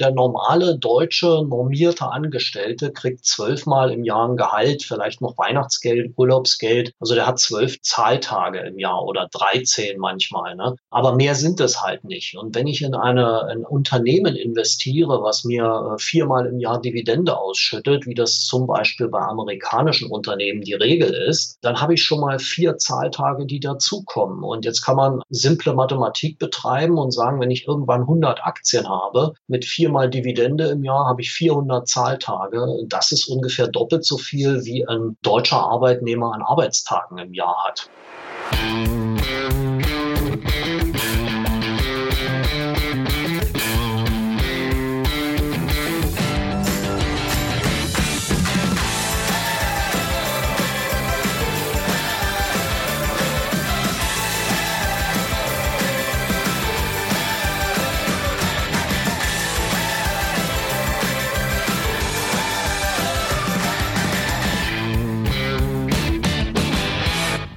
Der normale deutsche normierte Angestellte kriegt zwölfmal im Jahr ein Gehalt, vielleicht noch Weihnachtsgeld, Urlaubsgeld. Also der hat zwölf Zahltage im Jahr oder 13 manchmal. Ne? Aber mehr sind es halt nicht. Und wenn ich in eine, ein Unternehmen investiere, was mir äh, viermal im Jahr Dividende ausschüttet, wie das zum Beispiel bei amerikanischen Unternehmen die Regel ist, dann habe ich schon mal vier Zahltage, die dazukommen. Und jetzt kann man simple Mathematik betreiben und sagen, wenn ich irgendwann 100 Aktien habe mit vier viermal Dividende im Jahr, habe ich 400 Zahltage. Das ist ungefähr doppelt so viel, wie ein deutscher Arbeitnehmer an Arbeitstagen im Jahr hat.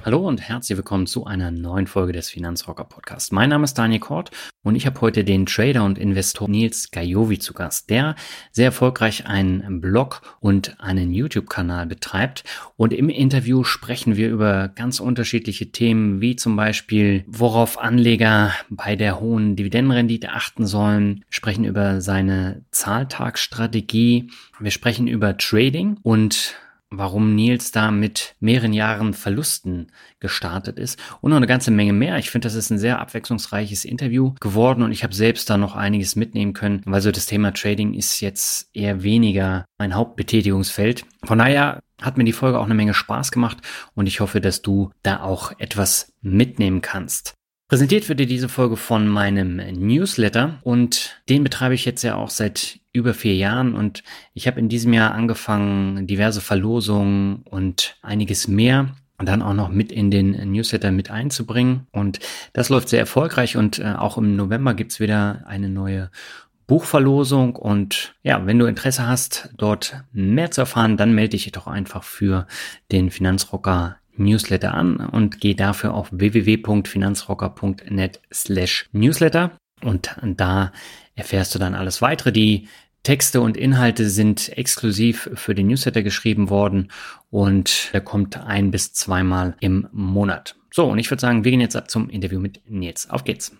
Hallo und herzlich willkommen zu einer neuen Folge des Finanzrocker Podcasts. Mein Name ist Daniel Kort und ich habe heute den Trader und Investor Nils Gajovi zu Gast, der sehr erfolgreich einen Blog und einen YouTube-Kanal betreibt. Und im Interview sprechen wir über ganz unterschiedliche Themen, wie zum Beispiel, worauf Anleger bei der hohen Dividendenrendite achten sollen, sprechen über seine Zahltagsstrategie, wir sprechen über Trading und warum Nils da mit mehreren Jahren Verlusten gestartet ist und noch eine ganze Menge mehr. Ich finde, das ist ein sehr abwechslungsreiches Interview geworden und ich habe selbst da noch einiges mitnehmen können, weil so das Thema Trading ist jetzt eher weniger mein Hauptbetätigungsfeld. Von daher hat mir die Folge auch eine Menge Spaß gemacht und ich hoffe, dass du da auch etwas mitnehmen kannst. Präsentiert wird dir diese Folge von meinem Newsletter und den betreibe ich jetzt ja auch seit über vier Jahren und ich habe in diesem Jahr angefangen, diverse Verlosungen und einiges mehr dann auch noch mit in den Newsletter mit einzubringen. Und das läuft sehr erfolgreich und äh, auch im November gibt's wieder eine neue Buchverlosung. Und ja, wenn du Interesse hast, dort mehr zu erfahren, dann melde dich doch einfach für den Finanzrocker Newsletter an und geh dafür auf www.finanzrocker.net slash Newsletter und da erfährst du dann alles weitere. Die Texte und Inhalte sind exklusiv für den Newsletter geschrieben worden und er kommt ein bis zweimal im Monat. So, und ich würde sagen, wir gehen jetzt ab zum Interview mit Nils. Auf geht's.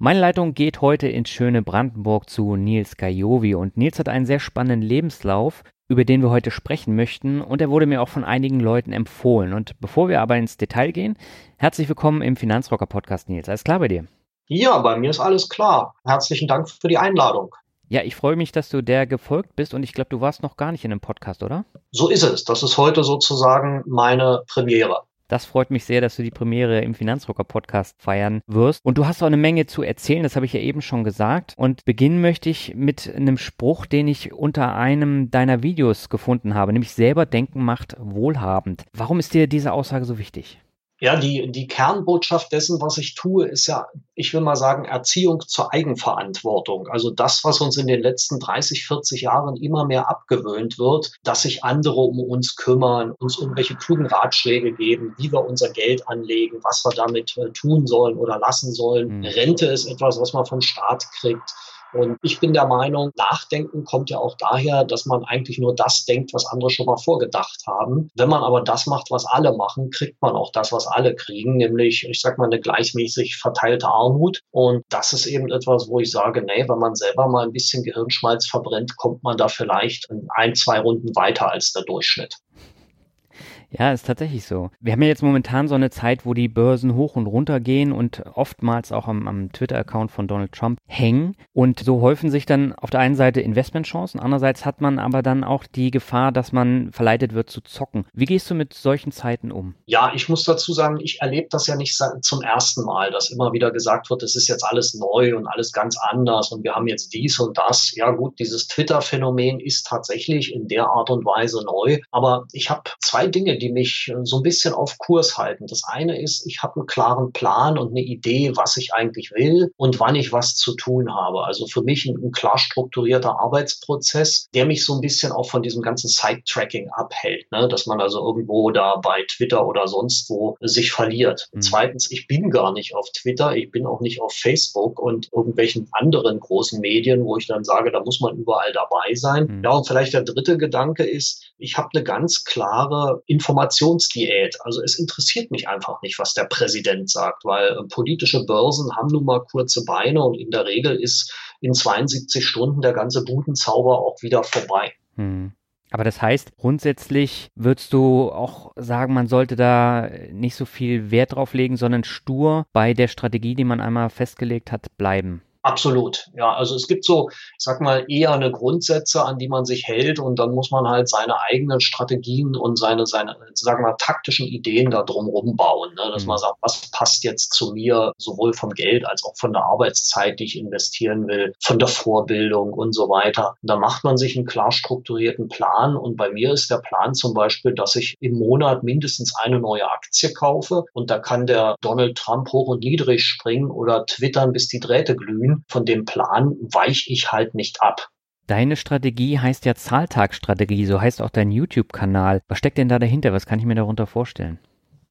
Meine Leitung geht heute ins schöne Brandenburg zu Nils Gajovi und Nils hat einen sehr spannenden Lebenslauf über den wir heute sprechen möchten und er wurde mir auch von einigen Leuten empfohlen. Und bevor wir aber ins Detail gehen, herzlich willkommen im Finanzrocker Podcast, Nils. Alles klar bei dir? Ja, bei mir ist alles klar. Herzlichen Dank für die Einladung. Ja, ich freue mich, dass du der gefolgt bist und ich glaube, du warst noch gar nicht in einem Podcast, oder? So ist es. Das ist heute sozusagen meine Premiere. Das freut mich sehr, dass du die Premiere im Finanzrocker Podcast feiern wirst. Und du hast auch eine Menge zu erzählen, das habe ich ja eben schon gesagt. Und beginnen möchte ich mit einem Spruch, den ich unter einem deiner Videos gefunden habe, nämlich selber denken macht wohlhabend. Warum ist dir diese Aussage so wichtig? Ja, die, die Kernbotschaft dessen, was ich tue, ist ja, ich will mal sagen, Erziehung zur Eigenverantwortung. Also das, was uns in den letzten 30, 40 Jahren immer mehr abgewöhnt wird, dass sich andere um uns kümmern, uns irgendwelche klugen Ratschläge geben, wie wir unser Geld anlegen, was wir damit äh, tun sollen oder lassen sollen. Mhm. Rente ist etwas, was man vom Staat kriegt. Und ich bin der Meinung, Nachdenken kommt ja auch daher, dass man eigentlich nur das denkt, was andere schon mal vorgedacht haben. Wenn man aber das macht, was alle machen, kriegt man auch das, was alle kriegen, nämlich, ich sag mal, eine gleichmäßig verteilte Armut. Und das ist eben etwas, wo ich sage, nee, wenn man selber mal ein bisschen Gehirnschmalz verbrennt, kommt man da vielleicht ein, zwei Runden weiter als der Durchschnitt. Ja, ist tatsächlich so. Wir haben ja jetzt momentan so eine Zeit, wo die Börsen hoch und runter gehen und oftmals auch am, am Twitter-Account von Donald Trump hängen. Und so häufen sich dann auf der einen Seite Investmentchancen, andererseits hat man aber dann auch die Gefahr, dass man verleitet wird zu zocken. Wie gehst du mit solchen Zeiten um? Ja, ich muss dazu sagen, ich erlebe das ja nicht zum ersten Mal, dass immer wieder gesagt wird, es ist jetzt alles neu und alles ganz anders und wir haben jetzt dies und das. Ja gut, dieses Twitter-Phänomen ist tatsächlich in der Art und Weise neu. Aber ich habe zwei Dinge, die mich so ein bisschen auf Kurs halten. Das eine ist, ich habe einen klaren Plan und eine Idee, was ich eigentlich will und wann ich was zu tun habe. Also für mich ein, ein klar strukturierter Arbeitsprozess, der mich so ein bisschen auch von diesem ganzen Side-Tracking abhält, ne? dass man also irgendwo da bei Twitter oder sonst wo sich verliert. Mhm. Zweitens, ich bin gar nicht auf Twitter, ich bin auch nicht auf Facebook und irgendwelchen anderen großen Medien, wo ich dann sage, da muss man überall dabei sein. Mhm. Ja, und vielleicht der dritte Gedanke ist, ich habe eine ganz klare Informationsdiät. Also es interessiert mich einfach nicht, was der Präsident sagt, weil äh, politische Börsen haben nun mal kurze Beine und in der Regel ist in 72 Stunden der ganze Budenzauber auch wieder vorbei. Hm. Aber das heißt, grundsätzlich würdest du auch sagen, man sollte da nicht so viel Wert drauf legen, sondern stur bei der Strategie, die man einmal festgelegt hat, bleiben. Absolut. Ja, also es gibt so, ich sag mal, eher eine Grundsätze, an die man sich hält und dann muss man halt seine eigenen Strategien und seine, seine, sagen wir, taktischen Ideen da drumherum bauen. Ne? Dass mhm. man sagt, was passt jetzt zu mir, sowohl vom Geld als auch von der Arbeitszeit, die ich investieren will, von der Vorbildung und so weiter. Und da macht man sich einen klar strukturierten Plan und bei mir ist der Plan zum Beispiel, dass ich im Monat mindestens eine neue Aktie kaufe und da kann der Donald Trump hoch und niedrig springen oder twittern, bis die Drähte glühen von dem Plan weiche ich halt nicht ab. Deine Strategie heißt ja Zahltagstrategie, so heißt auch dein YouTube-Kanal. Was steckt denn da dahinter? Was kann ich mir darunter vorstellen?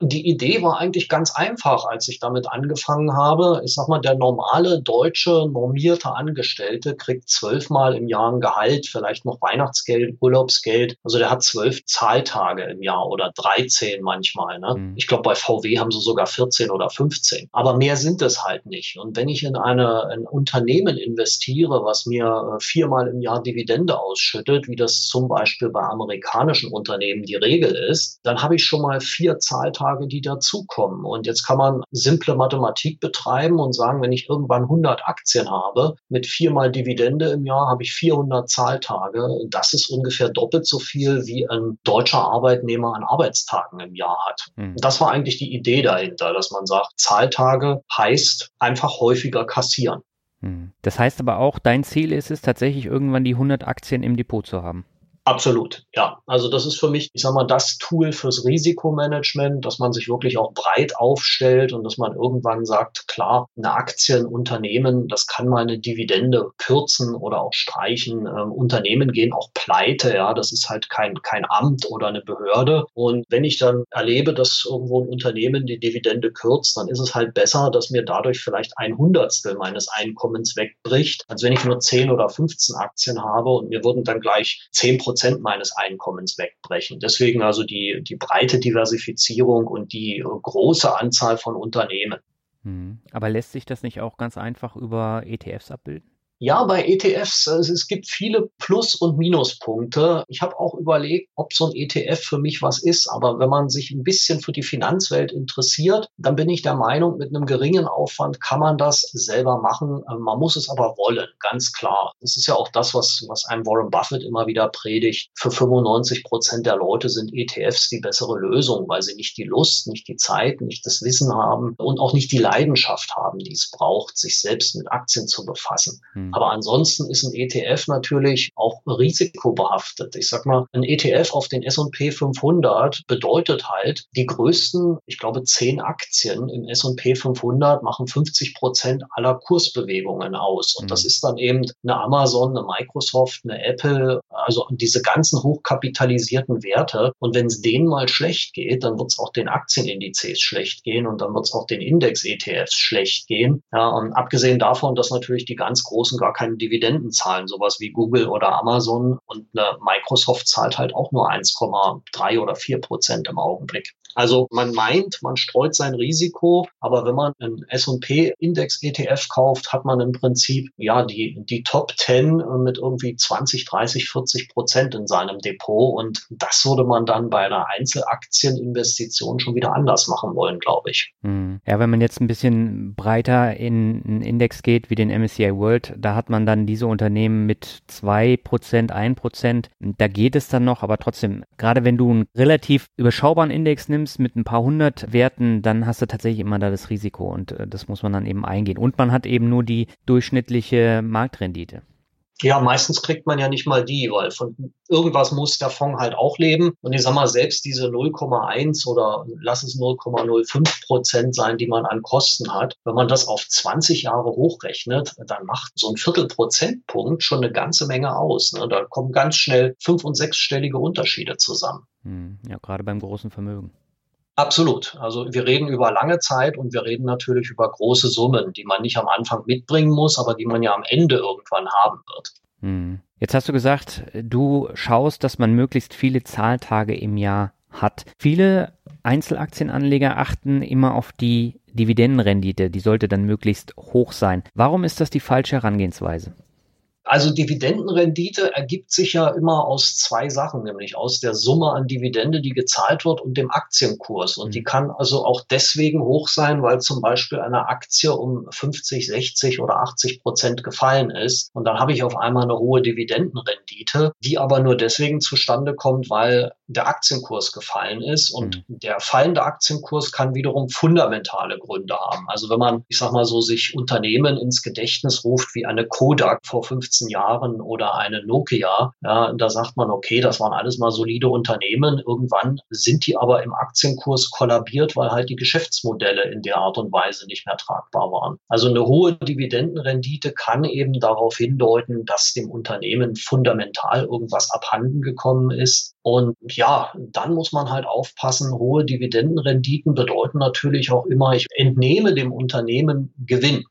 Die Idee war eigentlich ganz einfach, als ich damit angefangen habe. Ich sag mal, der normale deutsche normierte Angestellte kriegt zwölfmal im Jahr ein Gehalt, vielleicht noch Weihnachtsgeld, Urlaubsgeld. Also der hat zwölf Zahltage im Jahr oder 13 manchmal. Ne? Mhm. Ich glaube, bei VW haben sie sogar 14 oder 15. Aber mehr sind es halt nicht. Und wenn ich in eine, ein Unternehmen investiere, was mir äh, viermal im Jahr Dividende ausschüttet, wie das zum Beispiel bei amerikanischen Unternehmen die Regel ist, dann habe ich schon mal vier Zahltage Tage, die dazukommen. Und jetzt kann man simple Mathematik betreiben und sagen, wenn ich irgendwann 100 Aktien habe, mit viermal Dividende im Jahr habe ich 400 Zahltage. Das ist ungefähr doppelt so viel, wie ein deutscher Arbeitnehmer an Arbeitstagen im Jahr hat. Mhm. Das war eigentlich die Idee dahinter, dass man sagt, Zahltage heißt einfach häufiger kassieren. Hm. Das heißt aber auch, dein Ziel ist es tatsächlich irgendwann die 100 Aktien im Depot zu haben. Absolut, ja. Also das ist für mich, ich sag mal, das Tool fürs Risikomanagement, dass man sich wirklich auch breit aufstellt und dass man irgendwann sagt, klar, eine Aktie, ein Unternehmen, das kann mal eine Dividende kürzen oder auch streichen. Ähm, Unternehmen gehen auch pleite, ja. Das ist halt kein, kein Amt oder eine Behörde. Und wenn ich dann erlebe, dass irgendwo ein Unternehmen die Dividende kürzt, dann ist es halt besser, dass mir dadurch vielleicht ein Hundertstel meines Einkommens wegbricht, als wenn ich nur 10 oder 15 Aktien habe und mir würden dann gleich 10 Prozent Prozent meines Einkommens wegbrechen. Deswegen also die, die breite Diversifizierung und die große Anzahl von Unternehmen. Hm. Aber lässt sich das nicht auch ganz einfach über ETFs abbilden? Ja, bei ETFs, also es gibt viele Plus- und Minuspunkte. Ich habe auch überlegt, ob so ein ETF für mich was ist. Aber wenn man sich ein bisschen für die Finanzwelt interessiert, dann bin ich der Meinung, mit einem geringen Aufwand kann man das selber machen. Ähm, man muss es aber wollen, ganz klar. Das ist ja auch das, was, was einem Warren Buffett immer wieder predigt. Für 95 Prozent der Leute sind ETFs die bessere Lösung, weil sie nicht die Lust, nicht die Zeit, nicht das Wissen haben und auch nicht die Leidenschaft haben, die es braucht, sich selbst mit Aktien zu befassen. Hm. Mhm. Aber ansonsten ist ein ETF natürlich auch risikobehaftet. Ich sag mal, ein ETF auf den S&P 500 bedeutet halt, die größten, ich glaube, zehn Aktien im S&P 500 machen 50 Prozent aller Kursbewegungen aus. Und mhm. das ist dann eben eine Amazon, eine Microsoft, eine Apple, also diese ganzen hochkapitalisierten Werte. Und wenn es denen mal schlecht geht, dann wird es auch den Aktienindizes schlecht gehen und dann wird es auch den Index-ETFs schlecht gehen. Ja, und abgesehen davon, dass natürlich die ganz großen gar keine Dividenden zahlen, sowas wie Google oder Amazon. Und eine Microsoft zahlt halt auch nur 1,3 oder 4 Prozent im Augenblick. Also man meint, man streut sein Risiko, aber wenn man einen S&P-Index-ETF kauft, hat man im Prinzip ja die, die Top 10 mit irgendwie 20, 30, 40 Prozent in seinem Depot und das würde man dann bei einer Einzelaktieninvestition schon wieder anders machen wollen, glaube ich. Hm. Ja, wenn man jetzt ein bisschen breiter in einen Index geht, wie den MSCI World, da hat man dann diese Unternehmen mit 2 Prozent, 1 Prozent. Da geht es dann noch, aber trotzdem, gerade wenn du einen relativ überschaubaren Index nimmst, nimmst mit ein paar hundert Werten, dann hast du tatsächlich immer da das Risiko und äh, das muss man dann eben eingehen. Und man hat eben nur die durchschnittliche Marktrendite. Ja, meistens kriegt man ja nicht mal die, weil von irgendwas muss der Fonds halt auch leben. Und ich sag mal, selbst diese 0,1 oder lass es 0,05 Prozent sein, die man an Kosten hat, wenn man das auf 20 Jahre hochrechnet, dann macht so ein Viertelprozentpunkt schon eine ganze Menge aus. Ne? Da kommen ganz schnell fünf- und sechsstellige Unterschiede zusammen. Hm, ja, gerade beim großen Vermögen. Absolut. Also wir reden über lange Zeit und wir reden natürlich über große Summen, die man nicht am Anfang mitbringen muss, aber die man ja am Ende irgendwann haben wird. Hm. Jetzt hast du gesagt, du schaust, dass man möglichst viele Zahltage im Jahr hat. Viele Einzelaktienanleger achten immer auf die Dividendenrendite, die sollte dann möglichst hoch sein. Warum ist das die falsche Herangehensweise? Also Dividendenrendite ergibt sich ja immer aus zwei Sachen, nämlich aus der Summe an Dividende, die gezahlt wird und dem Aktienkurs. Und die mhm. kann also auch deswegen hoch sein, weil zum Beispiel eine Aktie um 50, 60 oder 80 Prozent gefallen ist. Und dann habe ich auf einmal eine hohe Dividendenrendite, die aber nur deswegen zustande kommt, weil der Aktienkurs gefallen ist. Und mhm. der fallende Aktienkurs kann wiederum fundamentale Gründe haben. Also wenn man, ich sag mal so, sich Unternehmen ins Gedächtnis ruft wie eine Kodak vor 50 15 Jahren oder eine Nokia, ja, da sagt man, okay, das waren alles mal solide Unternehmen. Irgendwann sind die aber im Aktienkurs kollabiert, weil halt die Geschäftsmodelle in der Art und Weise nicht mehr tragbar waren. Also eine hohe Dividendenrendite kann eben darauf hindeuten, dass dem Unternehmen fundamental irgendwas abhanden gekommen ist. Und ja, dann muss man halt aufpassen, hohe Dividendenrenditen bedeuten natürlich auch immer, ich entnehme dem Unternehmen Gewinn.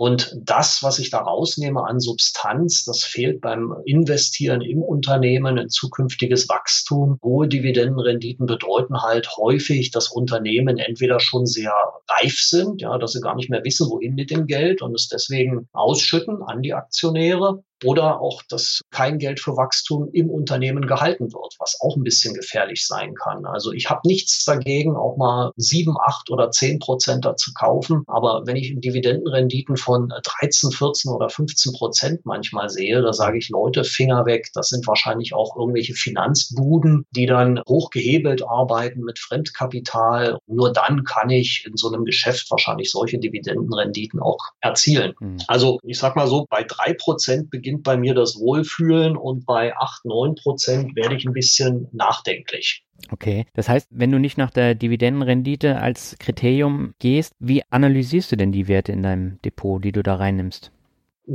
Und das, was ich da rausnehme an Substanz, das fehlt beim Investieren im Unternehmen, ein zukünftiges Wachstum. Hohe Dividendenrenditen bedeuten halt häufig, dass Unternehmen entweder schon sehr reif sind, ja, dass sie gar nicht mehr wissen, wohin mit dem Geld und es deswegen ausschütten an die Aktionäre oder auch, dass kein Geld für Wachstum im Unternehmen gehalten wird, was auch ein bisschen gefährlich sein kann. Also ich habe nichts dagegen, auch mal sieben, acht oder zehn Prozent zu kaufen. Aber wenn ich Dividendenrenditen von 13, 14 oder 15 Prozent manchmal sehe, da sage ich, Leute, Finger weg. Das sind wahrscheinlich auch irgendwelche Finanzbuden, die dann hochgehebelt arbeiten mit Fremdkapital. Nur dann kann ich in so einem Geschäft wahrscheinlich solche Dividendenrenditen auch erzielen. Mhm. Also ich sag mal so, bei drei Prozent beginnt beginnt bei mir das Wohlfühlen und bei 8, 9 Prozent werde ich ein bisschen nachdenklich. Okay, das heißt, wenn du nicht nach der Dividendenrendite als Kriterium gehst, wie analysierst du denn die Werte in deinem Depot, die du da reinnimmst?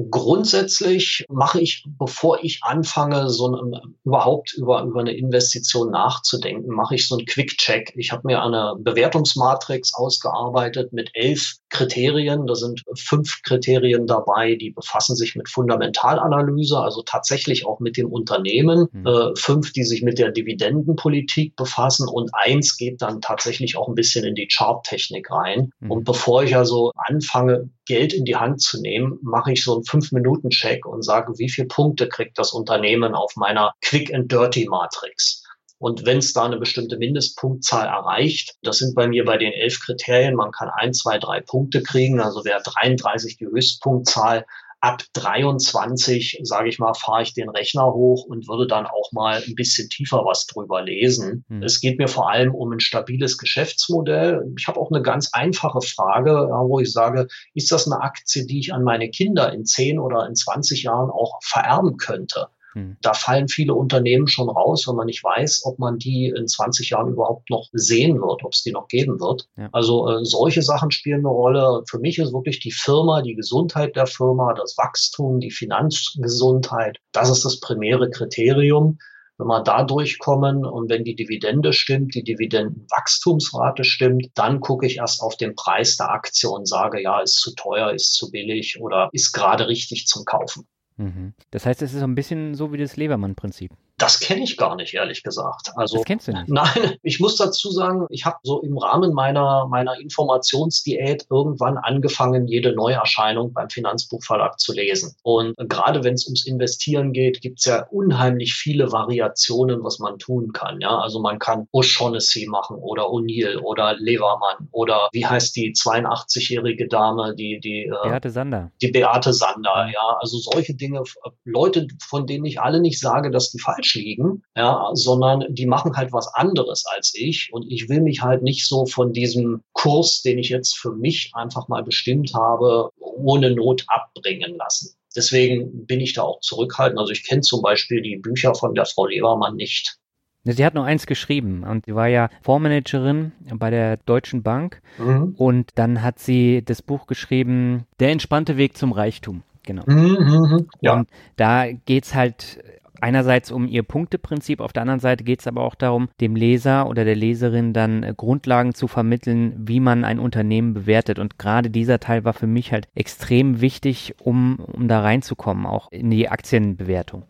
Grundsätzlich mache ich, bevor ich anfange, so ein, überhaupt über, über eine Investition nachzudenken, mache ich so einen Quick-Check. Ich habe mir eine Bewertungsmatrix ausgearbeitet mit elf Kriterien. Da sind fünf Kriterien dabei, die befassen sich mit Fundamentalanalyse, also tatsächlich auch mit dem Unternehmen. Mhm. Äh, fünf, die sich mit der Dividendenpolitik befassen und eins geht dann tatsächlich auch ein bisschen in die Charttechnik rein. Mhm. Und bevor ich also anfange, Geld in die Hand zu nehmen, mache ich so einen Fünf-Minuten-Check und sage, wie viele Punkte kriegt das Unternehmen auf meiner Quick and Dirty Matrix. Und wenn es da eine bestimmte Mindestpunktzahl erreicht, das sind bei mir bei den elf Kriterien, man kann ein, zwei, drei Punkte kriegen. Also wäre 33 die Höchstpunktzahl, ab 23, sage ich mal, fahre ich den Rechner hoch und würde dann auch mal ein bisschen tiefer was drüber lesen. Mhm. Es geht mir vor allem um ein stabiles Geschäftsmodell. Ich habe auch eine ganz einfache Frage, wo ich sage, ist das eine Aktie, die ich an meine Kinder in 10 oder in 20 Jahren auch vererben könnte? Hm. Da fallen viele Unternehmen schon raus, wenn man nicht weiß, ob man die in 20 Jahren überhaupt noch sehen wird, ob es die noch geben wird. Ja. Also äh, solche Sachen spielen eine Rolle. Für mich ist wirklich die Firma, die Gesundheit der Firma, das Wachstum, die Finanzgesundheit, das ist das primäre Kriterium. Wenn wir da durchkommen und wenn die Dividende stimmt, die Dividendenwachstumsrate stimmt, dann gucke ich erst auf den Preis der Aktie und sage, ja, ist zu teuer, ist zu billig oder ist gerade richtig zum Kaufen. Mhm. Das heißt, es ist so ein bisschen so wie das Lebermann-Prinzip. Das kenne ich gar nicht, ehrlich gesagt. Also, das kennst du nicht? Nein, ich muss dazu sagen, ich habe so im Rahmen meiner, meiner Informationsdiät irgendwann angefangen, jede Neuerscheinung beim Finanzbuchverlag zu lesen. Und gerade wenn es ums Investieren geht, gibt es ja unheimlich viele Variationen, was man tun kann. Ja, also man kann O'Shaughnessy machen oder O'Neill oder Levermann oder wie heißt die 82-jährige Dame, die, die, äh, Beate Sander. Die Beate Sander, ja. Also solche Dinge, Leute, von denen ich alle nicht sage, dass die falsch falsch liegen, ja, sondern die machen halt was anderes als ich. Und ich will mich halt nicht so von diesem Kurs, den ich jetzt für mich einfach mal bestimmt habe, ohne Not abbringen lassen. Deswegen bin ich da auch zurückhaltend. Also ich kenne zum Beispiel die Bücher von der Frau Lebermann nicht. Sie hat nur eins geschrieben und sie war ja Fondsmanagerin bei der Deutschen Bank mhm. und dann hat sie das Buch geschrieben, Der entspannte Weg zum Reichtum. Genau. Mhm, mhm ja. Und da geht es halt einerseits um ihr Punkteprinzip, auf der anderen Seite geht es aber auch darum, dem Leser oder der Leserin dann äh, Grundlagen zu vermitteln, wie man ein Unternehmen bewertet. Und gerade dieser Teil war für mich halt extrem wichtig, um, um da reinzukommen, auch in die Aktienbewertung.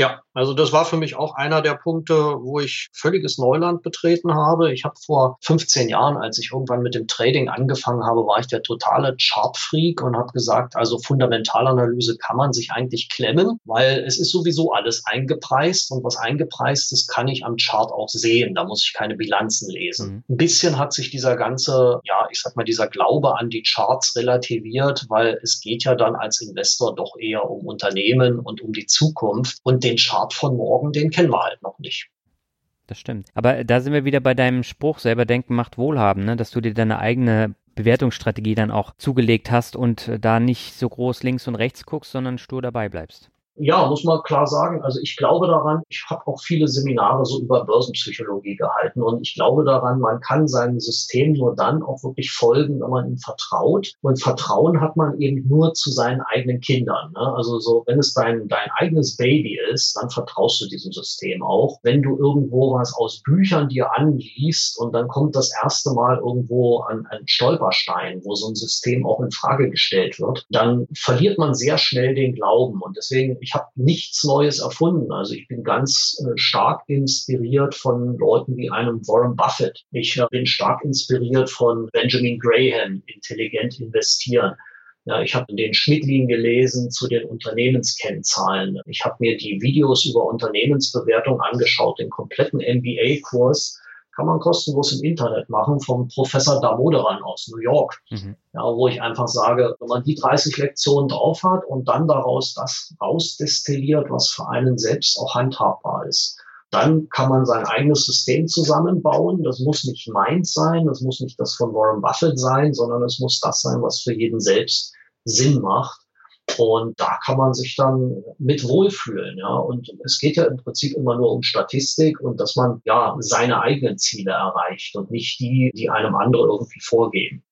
Ja, also das war für mich auch einer der Punkte, wo ich völliges Neuland betreten habe. Ich habe vor 15 Jahren, als ich irgendwann mit dem Trading angefangen habe, war ich der totale Chart-Freak und habe gesagt, also Fundamentalanalyse kann man sich eigentlich klemmen, weil es ist sowieso alles eingepreist und was eingepreist ist, kann ich am Chart auch sehen. Da muss ich keine Bilanzen lesen. Mhm. Ein bisschen hat sich dieser ganze, ja, ich sag mal, dieser Glaube an die Charts relativiert, weil es geht ja dann als Investor doch eher um Unternehmen und um die Zukunft und den Chart von morgen, den kennen wir halt noch nicht. Das stimmt. Aber da sind wir wieder bei deinem Spruch, selber denken macht wohlhaben, ne? dass du dir deine eigene Bewertungsstrategie dann auch zugelegt hast und da nicht so groß links und rechts guckst, sondern stur dabei bleibst. Ja, muss man klar sagen. Also ich glaube daran, ich habe auch viele Seminare so über Börsenpsychologie gehalten und ich glaube daran, man kann seinem System nur dann auch wirklich folgen, wenn man ihm vertraut. Und Vertrauen hat man eben nur zu seinen eigenen Kindern. Ne? Also so, wenn es dein, dein eigenes Baby ist, dann vertraust du diesem System auch. Wenn du irgendwo was aus Büchern dir anliest und dann kommt das erste Mal irgendwo an ein Stolperstein, wo so ein System auch in Frage gestellt wird, dann verliert man sehr schnell den Glauben. Und deswegen, ich habe nichts Neues erfunden. Also ich bin ganz äh, stark inspiriert von Leuten wie einem Warren Buffett. Ich äh, bin stark inspiriert von Benjamin Graham, intelligent investieren. Ja, ich habe den Schmidlin gelesen zu den Unternehmenskennzahlen. Ich habe mir die Videos über Unternehmensbewertung angeschaut, den kompletten MBA-Kurs kann man kostenlos im Internet machen vom Professor Damoderan aus New York. Mhm. Ja, wo ich einfach sage, wenn man die 30 Lektionen drauf hat und dann daraus das rausdestilliert, was für einen selbst auch handhabbar ist, dann kann man sein eigenes System zusammenbauen. Das muss nicht meins sein, das muss nicht das von Warren Buffett sein, sondern es muss das sein, was für jeden selbst Sinn macht. Und da kann man sich dann mit wohlfühlen, ja. Und es geht ja im Prinzip immer nur um Statistik und dass man ja seine eigenen Ziele erreicht und nicht die, die einem andere irgendwie vorgeben.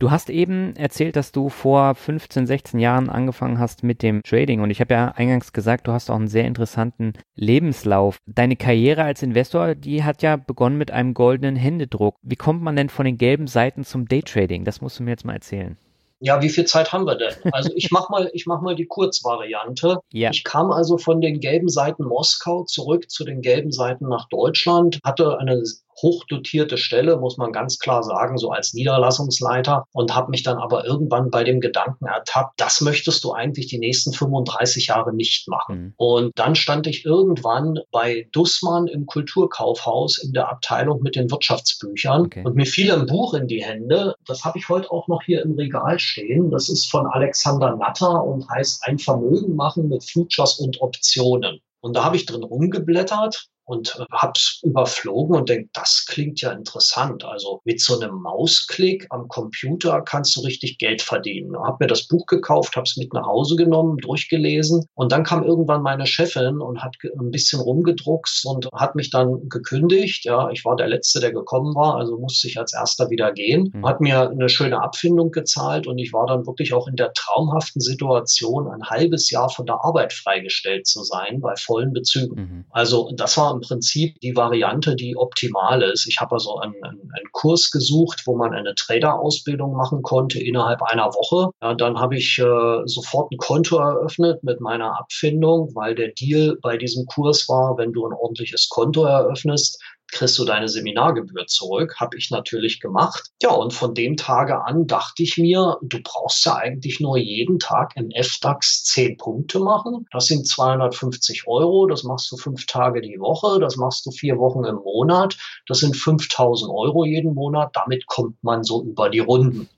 Du hast eben erzählt, dass du vor 15, 16 Jahren angefangen hast mit dem Trading und ich habe ja eingangs gesagt, du hast auch einen sehr interessanten Lebenslauf. Deine Karriere als Investor, die hat ja begonnen mit einem goldenen Händedruck. Wie kommt man denn von den gelben Seiten zum Daytrading? Das musst du mir jetzt mal erzählen. Ja, wie viel Zeit haben wir denn? Also ich mach mal, ich mach mal die Kurzvariante. Ja. Ich kam also von den gelben Seiten Moskau zurück zu den gelben Seiten nach Deutschland, hatte eine hochdotierte Stelle, muss man ganz klar sagen, so als Niederlassungsleiter und habe mich dann aber irgendwann bei dem Gedanken ertappt, das möchtest du eigentlich die nächsten 35 Jahre nicht machen. Mhm. Und dann stand ich irgendwann bei Dussmann im Kulturkaufhaus in der Abteilung mit den Wirtschaftsbüchern okay. und mir fiel ein Buch in die Hände. Das habe ich heute auch noch hier im Regal stehen. Das ist von Alexander Natter und heißt Ein Vermögen machen mit Futures und Optionen. Und da habe ich drin rumgeblättert und äh, hab's überflogen und denk, das klingt ja interessant. Also mit so einem Mausklick am Computer kannst du richtig Geld verdienen. Hab mir das Buch gekauft, hab's mit nach Hause genommen, durchgelesen und dann kam irgendwann meine Chefin und hat ein bisschen rumgedruckst und hat mich dann gekündigt. Ja, ich war der Letzte, der gekommen war, also musste ich als Erster wieder gehen. Mhm. Hat mir eine schöne Abfindung gezahlt und ich war dann wirklich auch in der traumhaften Situation, ein halbes Jahr von der Arbeit freigestellt zu sein bei vollen Bezügen. Mhm. Also das war im Prinzip die Variante, die optimal ist. Ich habe also einen, einen, Kurs gesucht, wo man eine Trader-Ausbildung machen konnte innerhalb einer Woche. Ja, dann habe ich äh, sofort ein Konto eröffnet mit meiner Abfindung, weil der Deal bei diesem Kurs war, wenn du ein ordentliches Konto eröffnest, kriegst du deine Seminargebühr zurück. Habe ich natürlich gemacht. Ja, und von dem Tage an dachte ich mir, du brauchst ja eigentlich nur jeden Tag im FDAX 10 Punkte machen. Das sind 250 Euro. Das machst du fünf Tage die Woche. Das machst du vier Wochen im Monat. Das sind 5000 Euro jeden Monat. Damit kommt man so über die Runden.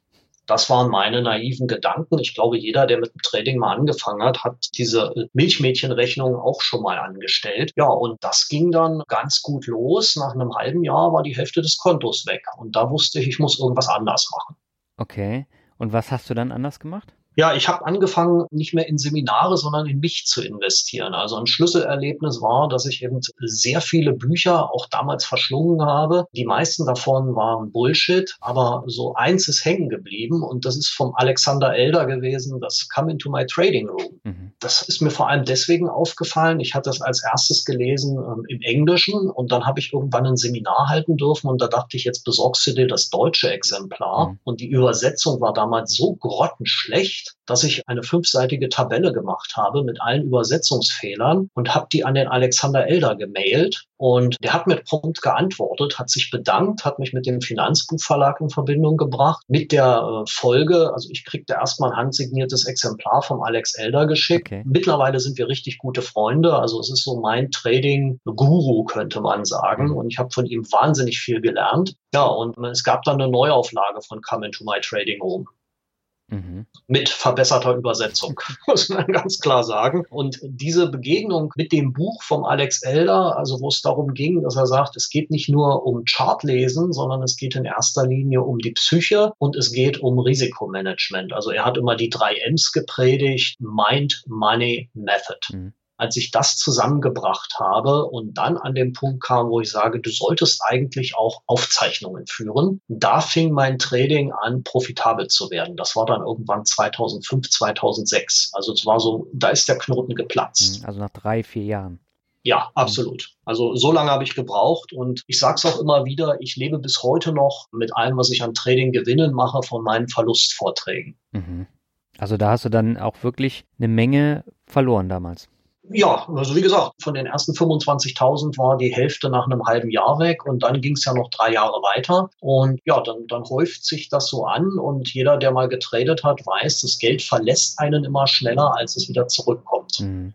Das waren meine naiven Gedanken. Ich glaube, jeder, der mit dem Trading mal angefangen hat, hat diese Milchmädchenrechnung auch schon mal angestellt. Ja, und das ging dann ganz gut los. Nach einem halben Jahr war die Hälfte des Kontos weg. Und da wusste ich, ich muss irgendwas anders machen. Okay. Und was hast du dann anders gemacht? Ja, ich habe angefangen, nicht mehr in Seminare, sondern in mich zu investieren. Also ein Schlüsselerlebnis war, dass ich eben sehr viele Bücher auch damals verschlungen habe. Die meisten davon waren Bullshit, aber so eins ist hängen geblieben und das ist vom Alexander Elder gewesen, das Come into my Trading Room. Mhm. Das ist mir vor allem deswegen aufgefallen. Ich hatte das als erstes gelesen ähm, im Englischen und dann habe ich irgendwann ein Seminar halten dürfen und da dachte ich, jetzt besorgst du dir das deutsche Exemplar. Mhm. Und die Übersetzung war damals so grottenschlecht, dass ich eine fünfseitige Tabelle gemacht habe mit allen Übersetzungsfehlern und habe die an den Alexander Elder gemailt. Und der hat mir prompt geantwortet, hat sich bedankt, hat mich mit dem Finanzbuchverlag in Verbindung gebracht, mit der äh, Folge, also ich kriegte erstmal ein handsigniertes Exemplar vom Alex Elder geschickt. Okay. Mittlerweile sind wir richtig gute Freunde, also es ist so mein Trading-Guru, könnte man sagen. Mhm. Und ich habe von ihm wahnsinnig viel gelernt. Ja, und es gab dann eine Neuauflage von Come into My Trading Room. Mhm. Mit verbesserter Übersetzung, muss man ganz klar sagen. Und diese Begegnung mit dem Buch vom Alex Elder, also wo es darum ging, dass er sagt, es geht nicht nur um Chartlesen, sondern es geht in erster Linie um die Psyche und es geht um Risikomanagement. Also er hat immer die drei M's gepredigt, Mind, Money, Method. Mhm als ich das zusammengebracht habe und dann an den Punkt kam, wo ich sage, du solltest eigentlich auch Aufzeichnungen führen. Da fing mein Trading an, profitabel zu werden. Das war dann irgendwann 2005, 2006. Also es war so, da ist der Knoten geplatzt. Hm, also nach drei, vier Jahren. Ja, absolut. Also so lange habe ich gebraucht und ich sage es auch immer wieder, ich lebe bis heute noch mit allem, was ich an Trading gewinnen mache, von meinen Verlustvorträgen. Mhm. Also da hast du dann auch wirklich eine Menge verloren damals. Ja, also wie gesagt, von den ersten 25.000 war die Hälfte nach einem halben Jahr weg und dann ging es ja noch drei Jahre weiter. Und ja, dann, dann häuft sich das so an und jeder, der mal getradet hat, weiß, das Geld verlässt einen immer schneller, als es wieder zurückkommt. Mhm.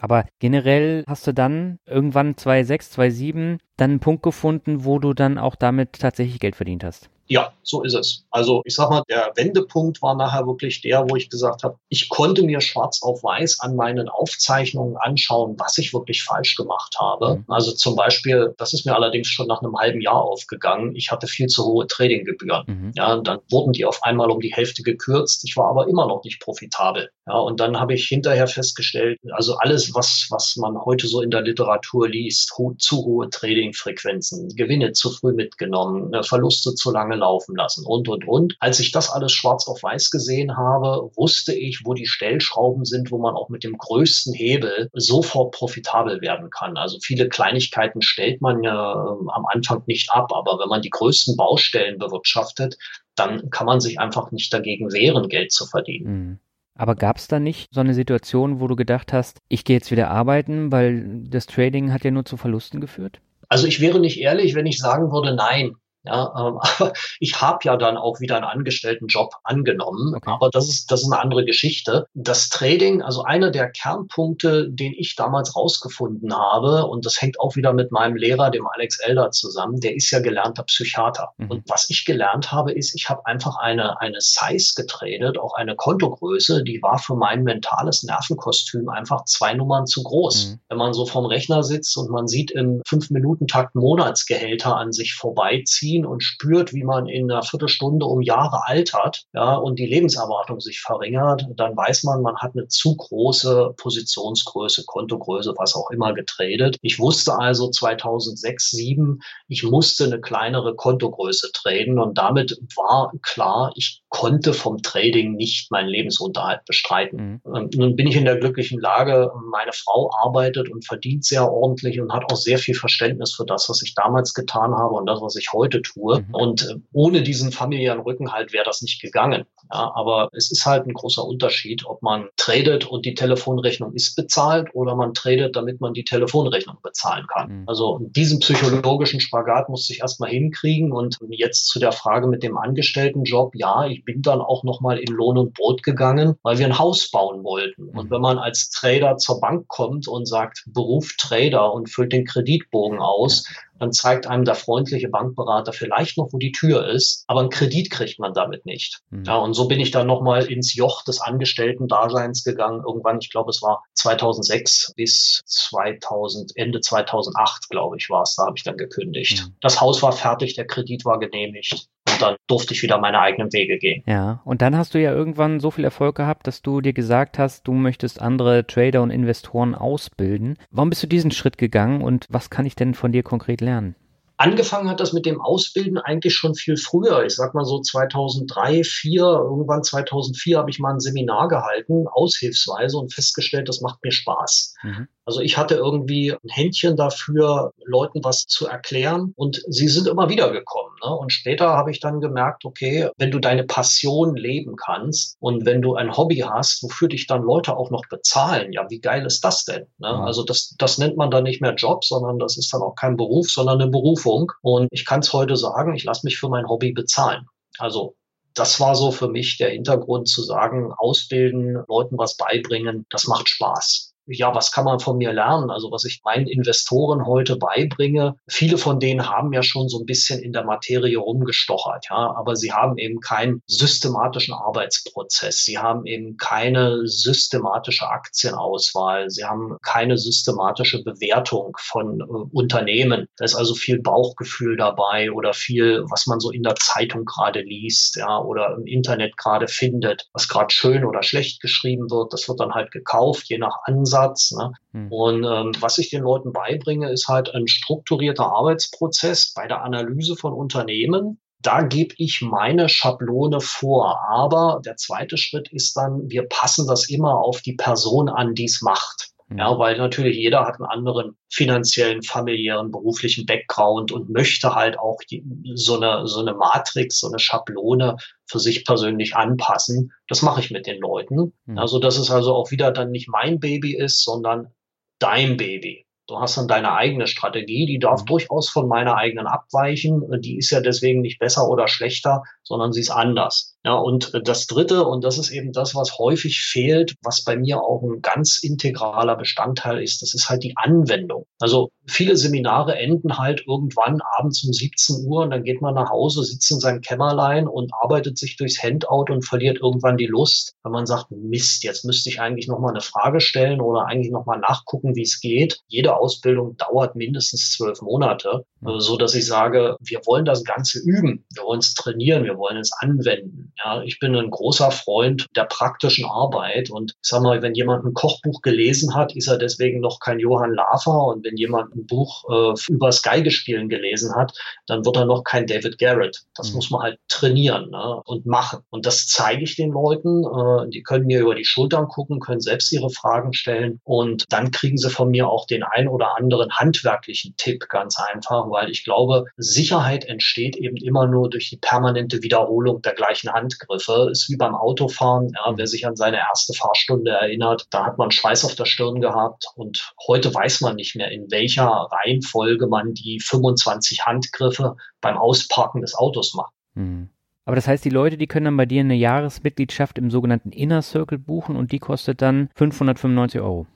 Aber generell hast du dann irgendwann 2,6, 2,7 dann einen Punkt gefunden, wo du dann auch damit tatsächlich Geld verdient hast. Ja, so ist es. Also ich sag mal, der Wendepunkt war nachher wirklich der, wo ich gesagt habe, ich konnte mir schwarz auf weiß an meinen Aufzeichnungen anschauen, was ich wirklich falsch gemacht habe. Mhm. Also zum Beispiel, das ist mir allerdings schon nach einem halben Jahr aufgegangen. Ich hatte viel zu hohe Tradinggebühren. Mhm. Ja, und dann wurden die auf einmal um die Hälfte gekürzt. Ich war aber immer noch nicht profitabel. Ja, und dann habe ich hinterher festgestellt, also alles, was, was man heute so in der Literatur liest, ho zu hohe Tradingfrequenzen, Gewinne zu früh mitgenommen, ne, Verluste zu lange laufen lassen und, und, und. Als ich das alles schwarz auf weiß gesehen habe, wusste ich, wo die Stellschrauben sind, wo man auch mit dem größten Hebel sofort profitabel werden kann. Also viele Kleinigkeiten stellt man ja äh, am Anfang nicht ab, aber wenn man die größten Baustellen bewirtschaftet, dann kann man sich einfach nicht dagegen wehren, Geld zu verdienen. Mhm. Aber gab es da nicht so eine Situation, wo du gedacht hast, ich gehe jetzt wieder arbeiten, weil das Trading hat ja nur zu Verlusten geführt? Also ich wäre nicht ehrlich, wenn ich sagen würde, nein. Ja, ähm, aber ich habe ja dann auch wieder einen Angestelltenjob angenommen. Okay. Aber das ist, das ist eine andere Geschichte. Das Trading, also einer der Kernpunkte, den ich damals rausgefunden habe, und das hängt auch wieder mit meinem Lehrer, dem Alex Elder, zusammen, der ist ja gelernter Psychiater. Mhm. Und was ich gelernt habe, ist, ich habe einfach eine, eine Size getradet, auch eine Kontogröße, die war für mein mentales Nervenkostüm einfach zwei Nummern zu groß. Mhm. Wenn man so vorm Rechner sitzt und man sieht im Fünf-Minuten-Takt Monatsgehälter an sich vorbeiziehen, Medizin und spürt, wie man in einer Viertelstunde um Jahre altert, ja, und die Lebenserwartung sich verringert, dann weiß man, man hat eine zu große Positionsgröße, Kontogröße, was auch immer getradet. Ich wusste also 2006, 2007, ich musste eine kleinere Kontogröße traden und damit war klar, ich konnte vom Trading nicht meinen Lebensunterhalt bestreiten. Mhm. Ähm, nun bin ich in der glücklichen Lage, meine Frau arbeitet und verdient sehr ordentlich und hat auch sehr viel Verständnis für das, was ich damals getan habe und das, was ich heute tue. Mhm. Und äh, ohne diesen familiären Rückenhalt wäre das nicht gegangen. Ja, aber es ist halt ein großer Unterschied, ob man tradet und die Telefonrechnung ist bezahlt oder man tradet, damit man die Telefonrechnung bezahlen kann. Mhm. Also diesen psychologischen Spagat musste ich erstmal hinkriegen und jetzt zu der Frage mit dem Angestelltenjob. Ja, ich bin dann auch nochmal in Lohn und Brot gegangen, weil wir ein Haus bauen wollten. Und mhm. wenn man als Trader zur Bank kommt und sagt Beruf Trader und füllt den Kreditbogen aus, dann zeigt einem der freundliche Bankberater vielleicht noch, wo die Tür ist, aber einen Kredit kriegt man damit nicht. Mhm. Ja, und so bin ich dann nochmal ins Joch des Angestellten-Daseins gegangen. Irgendwann, ich glaube, es war 2006 bis 2000, Ende 2008, glaube ich, war es. Da habe ich dann gekündigt. Mhm. Das Haus war fertig, der Kredit war genehmigt und dann durfte ich wieder meine eigenen Wege gehen. Ja, und dann hast du ja irgendwann so viel Erfolg gehabt, dass du dir gesagt hast, du möchtest andere Trader und Investoren ausbilden. Warum bist du diesen Schritt gegangen und was kann ich denn von dir konkret lernen? Angefangen hat das mit dem Ausbilden eigentlich schon viel früher. Ich sag mal so 2003, 2004, irgendwann 2004 habe ich mal ein Seminar gehalten, aushilfsweise und festgestellt, das macht mir Spaß. Mhm. Also ich hatte irgendwie ein Händchen dafür, Leuten was zu erklären und sie sind immer wieder gekommen. Ne? Und später habe ich dann gemerkt, okay, wenn du deine Passion leben kannst und wenn du ein Hobby hast, wofür dich dann Leute auch noch bezahlen, ja, wie geil ist das denn? Ne? Mhm. Also das, das nennt man dann nicht mehr Job, sondern das ist dann auch kein Beruf, sondern eine Berufung. Und ich kann es heute sagen, ich lasse mich für mein Hobby bezahlen. Also das war so für mich der Hintergrund zu sagen, ausbilden, Leuten was beibringen, das macht Spaß ja, was kann man von mir lernen? Also was ich meinen Investoren heute beibringe, viele von denen haben ja schon so ein bisschen in der Materie rumgestochert, ja, aber sie haben eben keinen systematischen Arbeitsprozess. Sie haben eben keine systematische Aktienauswahl. Sie haben keine systematische Bewertung von äh, Unternehmen. Da ist also viel Bauchgefühl dabei oder viel, was man so in der Zeitung gerade liest, ja, oder im Internet gerade findet, was gerade schön oder schlecht geschrieben wird. Das wird dann halt gekauft, je nach Ansatz Ansatz. Ne? Mhm. Und ähm, was ich den Leuten beibringe, ist halt ein strukturierter Arbeitsprozess bei der Analyse von Unternehmen. Da gebe ich meine Schablone vor. Aber der zweite Schritt ist dann, wir passen das immer auf die Person an, die es macht. Ja, weil natürlich jeder hat einen anderen finanziellen, familiären, beruflichen Background und möchte halt auch die, so eine, so eine Matrix, so eine Schablone für sich persönlich anpassen. Das mache ich mit den Leuten. Mhm. Also, dass es also auch wieder dann nicht mein Baby ist, sondern dein Baby. Du hast dann deine eigene Strategie, die darf mhm. durchaus von meiner eigenen abweichen. Die ist ja deswegen nicht besser oder schlechter, sondern sie ist anders. Ja, und das Dritte, und das ist eben das, was häufig fehlt, was bei mir auch ein ganz integraler Bestandteil ist, das ist halt die Anwendung. Also viele Seminare enden halt irgendwann abends um 17 Uhr und dann geht man nach Hause, sitzt in seinem Kämmerlein und arbeitet sich durchs Handout und verliert irgendwann die Lust, wenn man sagt, Mist, jetzt müsste ich eigentlich nochmal eine Frage stellen oder eigentlich nochmal nachgucken, wie es geht. Ausbildung dauert mindestens zwölf Monate, mhm. so dass ich sage, wir wollen das Ganze üben, wir wollen es trainieren, wir wollen es anwenden. Ja, ich bin ein großer Freund der praktischen Arbeit und ich sag mal, wenn jemand ein Kochbuch gelesen hat, ist er deswegen noch kein Johann Lafer und wenn jemand ein Buch äh, über Geigespielen gelesen hat, dann wird er noch kein David Garrett. Das mhm. muss man halt trainieren ne, und machen. Und das zeige ich den Leuten. Äh, die können mir über die Schultern gucken, können selbst ihre Fragen stellen und dann kriegen sie von mir auch den ein oder anderen handwerklichen Tipp ganz einfach, weil ich glaube, Sicherheit entsteht eben immer nur durch die permanente Wiederholung der gleichen Hand Handgriffe. Ist wie beim Autofahren. Ja, wer sich an seine erste Fahrstunde erinnert, da hat man Schweiß auf der Stirn gehabt und heute weiß man nicht mehr, in welcher Reihenfolge man die 25 Handgriffe beim Ausparken des Autos macht. Mhm. Aber das heißt, die Leute, die können dann bei dir eine Jahresmitgliedschaft im sogenannten Inner Circle buchen und die kostet dann 595 Euro.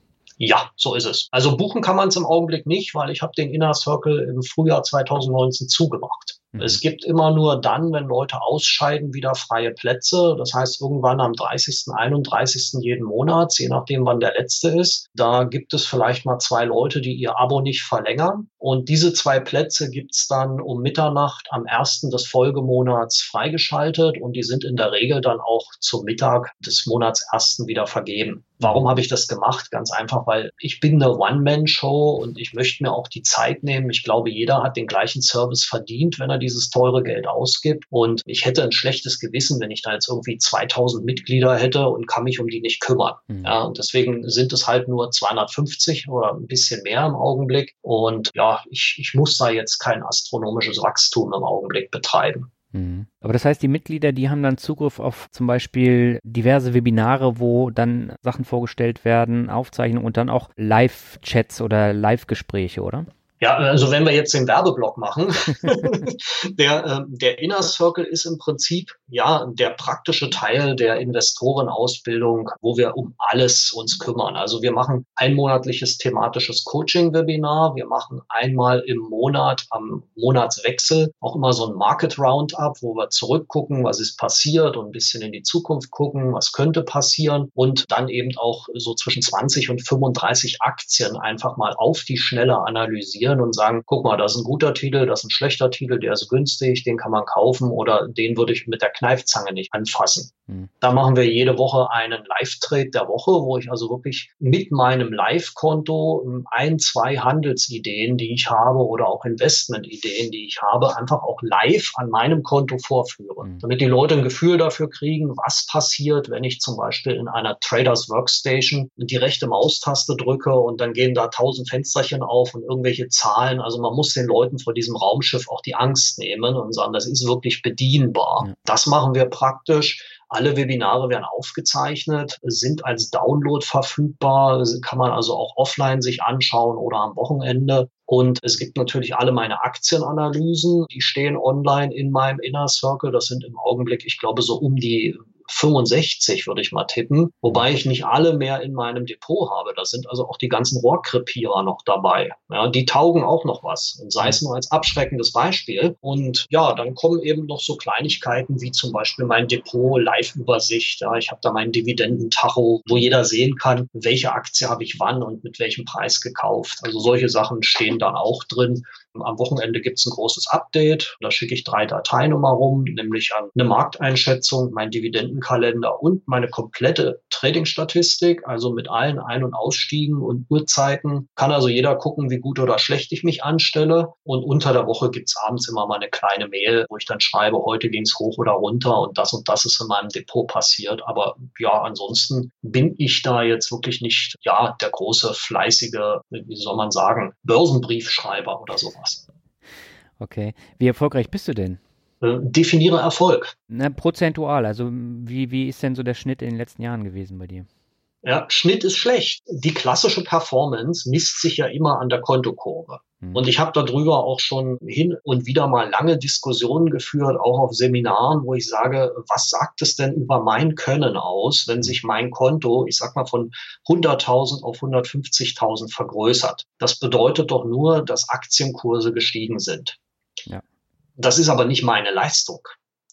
Ja, so ist es. Also buchen kann man es im Augenblick nicht, weil ich habe den Inner Circle im Frühjahr 2019 zugemacht. Mhm. Es gibt immer nur dann, wenn Leute ausscheiden, wieder freie Plätze. Das heißt, irgendwann am 30., 31. jeden Monats, je nachdem, wann der letzte ist. Da gibt es vielleicht mal zwei Leute, die ihr Abo nicht verlängern. Und diese zwei Plätze gibt's dann um Mitternacht am ersten des Folgemonats freigeschaltet und die sind in der Regel dann auch zum Mittag des Monats ersten wieder vergeben. Warum habe ich das gemacht? Ganz einfach, weil ich bin eine One-Man-Show und ich möchte mir auch die Zeit nehmen. Ich glaube, jeder hat den gleichen Service verdient, wenn er dieses teure Geld ausgibt. Und ich hätte ein schlechtes Gewissen, wenn ich da jetzt irgendwie 2000 Mitglieder hätte und kann mich um die nicht kümmern. Mhm. Ja, und deswegen sind es halt nur 250 oder ein bisschen mehr im Augenblick. Und ja, ich, ich muss da jetzt kein astronomisches Wachstum im Augenblick betreiben. Mhm. Aber das heißt, die Mitglieder, die haben dann Zugriff auf zum Beispiel diverse Webinare, wo dann Sachen vorgestellt werden, Aufzeichnungen und dann auch Live-Chats oder Live-Gespräche, oder? Ja, also wenn wir jetzt den Werbeblock machen, der, äh, der Inner Circle ist im Prinzip ja der praktische Teil der Investorenausbildung, wo wir um alles uns kümmern. Also wir machen ein monatliches thematisches Coaching-Webinar. Wir machen einmal im Monat am Monatswechsel auch immer so ein Market Roundup, wo wir zurückgucken, was ist passiert und ein bisschen in die Zukunft gucken, was könnte passieren und dann eben auch so zwischen 20 und 35 Aktien einfach mal auf die Schnelle analysieren analysieren und sagen, guck mal, das ist ein guter Titel, das ist ein schlechter Titel, der ist günstig, den kann man kaufen oder den würde ich mit der Kneifzange nicht anfassen. Mhm. Da machen wir jede Woche einen Live-Trade der Woche, wo ich also wirklich mit meinem Live-Konto ähm, ein, zwei Handelsideen, die ich habe oder auch Investment-Ideen, die ich habe, einfach auch live an meinem Konto vorführe, mhm. damit die Leute ein Gefühl dafür kriegen, was passiert, wenn ich zum Beispiel in einer Traders Workstation die rechte Maustaste drücke und dann gehen da tausend Fensterchen auf und irgendwelche Zahlen. Also man muss den Leuten vor diesem Raumschiff auch die Angst nehmen und sagen, das ist wirklich bedienbar. Ja. Das machen wir praktisch. Alle Webinare werden aufgezeichnet, sind als Download verfügbar, kann man also auch offline sich anschauen oder am Wochenende. Und es gibt natürlich alle meine Aktienanalysen, die stehen online in meinem Inner Circle. Das sind im Augenblick, ich glaube, so um die 65, würde ich mal tippen, wobei ich nicht alle mehr in meinem Depot habe. Da sind also auch die ganzen Rohrkrepierer noch dabei. Ja, die taugen auch noch was und sei es nur als abschreckendes Beispiel. Und ja, dann kommen eben noch so Kleinigkeiten wie zum Beispiel mein Depot Live-Übersicht. Ja, ich habe da meinen Dividendentacho, wo jeder sehen kann, welche Aktie habe ich wann und mit welchem Preis gekauft. Also solche Sachen stehen dann auch drin. Am Wochenende gibt es ein großes Update. Da schicke ich drei Dateien immer rum, nämlich an eine Markteinschätzung, mein Dividendenkalender und meine komplette Trading-Statistik, also mit allen Ein- und Ausstiegen und Uhrzeiten. Kann also jeder gucken, wie gut oder schlecht ich mich anstelle. Und unter der Woche gibt es abends immer mal eine kleine Mail, wo ich dann schreibe, heute ging es hoch oder runter und das und das ist in meinem Depot passiert. Aber ja, ansonsten bin ich da jetzt wirklich nicht, ja, der große, fleißige, wie soll man sagen, Börsenbriefschreiber oder sowas was. Okay. Wie erfolgreich bist du denn? Äh, definiere Erfolg. Na, prozentual. Also wie, wie ist denn so der Schnitt in den letzten Jahren gewesen bei dir? Ja, Schnitt ist schlecht. Die klassische Performance misst sich ja immer an der Kontokurve. Mhm. Und ich habe darüber auch schon hin und wieder mal lange Diskussionen geführt, auch auf Seminaren, wo ich sage, was sagt es denn über mein Können aus, wenn sich mein Konto, ich sag mal, von 100.000 auf 150.000 vergrößert? Das bedeutet doch nur, dass Aktienkurse gestiegen sind. Ja. Das ist aber nicht meine Leistung.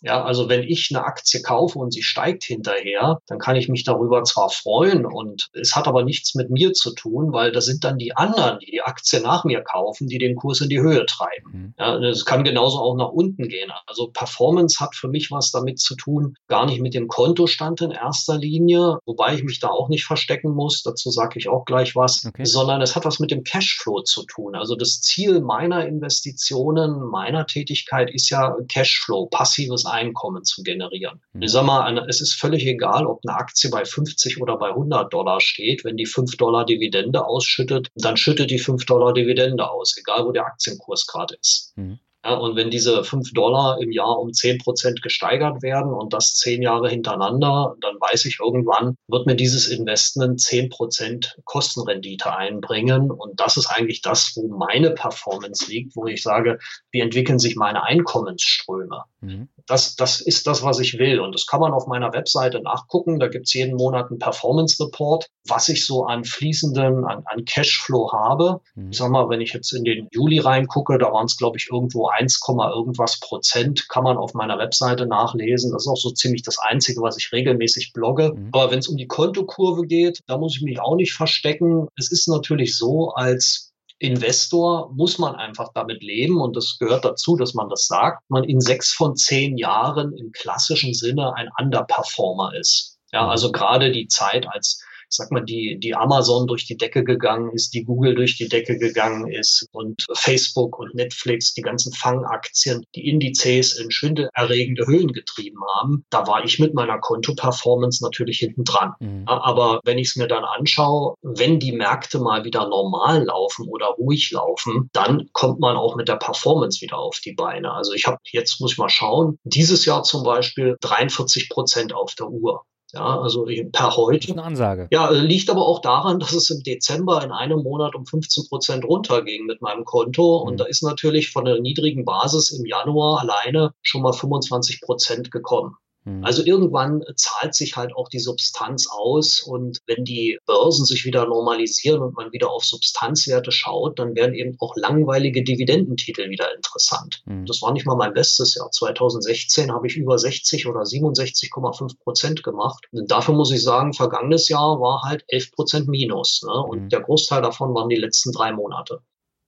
Ja, also wenn ich eine Aktie kaufe und sie steigt hinterher, dann kann ich mich darüber zwar freuen und es hat aber nichts mit mir zu tun, weil das sind dann die anderen, die die Aktie nach mir kaufen, die den Kurs in die Höhe treiben. Mhm. Ja, es kann genauso auch nach unten gehen. Also Performance hat für mich was damit zu tun, gar nicht mit dem Kontostand in erster Linie, wobei ich mich da auch nicht verstecken muss, dazu sage ich auch gleich was, okay. sondern es hat was mit dem Cashflow zu tun. Also das Ziel meiner Investitionen, meiner Tätigkeit ist ja Cashflow, passives Einkommen zu generieren. Mhm. Ich sag mal, es ist völlig egal, ob eine Aktie bei 50 oder bei 100 Dollar steht. Wenn die 5 Dollar Dividende ausschüttet, dann schüttet die 5 Dollar Dividende aus, egal wo der Aktienkurs gerade ist. Mhm. Ja, und wenn diese 5 Dollar im Jahr um 10 Prozent gesteigert werden und das zehn Jahre hintereinander, dann weiß ich irgendwann, wird mir dieses Investment 10 Prozent Kostenrendite einbringen. Und das ist eigentlich das, wo meine Performance liegt, wo ich sage, wie entwickeln sich meine Einkommensströme. Mhm. Das, das ist das, was ich will. Und das kann man auf meiner Webseite nachgucken. Da gibt es jeden Monat einen Performance Report, was ich so an fließenden, an, an Cashflow habe. Mhm. Ich sag mal, wenn ich jetzt in den Juli reingucke, da waren es, glaube ich, irgendwo 1, irgendwas Prozent kann man auf meiner Webseite nachlesen. Das ist auch so ziemlich das Einzige, was ich regelmäßig blogge. Mhm. Aber wenn es um die Kontokurve geht, da muss ich mich auch nicht verstecken. Es ist natürlich so, als Investor muss man einfach damit leben und das gehört dazu, dass man das sagt, man in sechs von zehn Jahren im klassischen Sinne ein Underperformer ist. Ja, mhm. also gerade die Zeit, als sag mal, die, die Amazon durch die Decke gegangen ist, die Google durch die Decke gegangen ist und Facebook und Netflix, die ganzen Fangaktien, die Indizes in schwindelerregende Höhen getrieben haben, da war ich mit meiner Kontoperformance natürlich hinten dran. Mhm. Aber wenn ich es mir dann anschaue, wenn die Märkte mal wieder normal laufen oder ruhig laufen, dann kommt man auch mit der Performance wieder auf die Beine. Also ich habe jetzt, muss ich mal schauen, dieses Jahr zum Beispiel 43 Prozent auf der Uhr. Ja, also per heute. eine Ansage. Ja, liegt aber auch daran, dass es im Dezember in einem Monat um 15 Prozent runterging mit meinem Konto. Mhm. Und da ist natürlich von der niedrigen Basis im Januar alleine schon mal 25 Prozent gekommen. Mhm. Also irgendwann zahlt sich halt auch die Substanz aus und wenn die Börsen sich wieder normalisieren und man wieder auf Substanzwerte schaut, dann werden eben auch langweilige Dividendentitel wieder interessant. Mhm. Das war nicht mal mein bestes Jahr. 2016 habe ich über 60 oder 67,5 Prozent gemacht. Und dafür muss ich sagen, vergangenes Jahr war halt 11 Prozent minus. Ne? Und mhm. der Großteil davon waren die letzten drei Monate.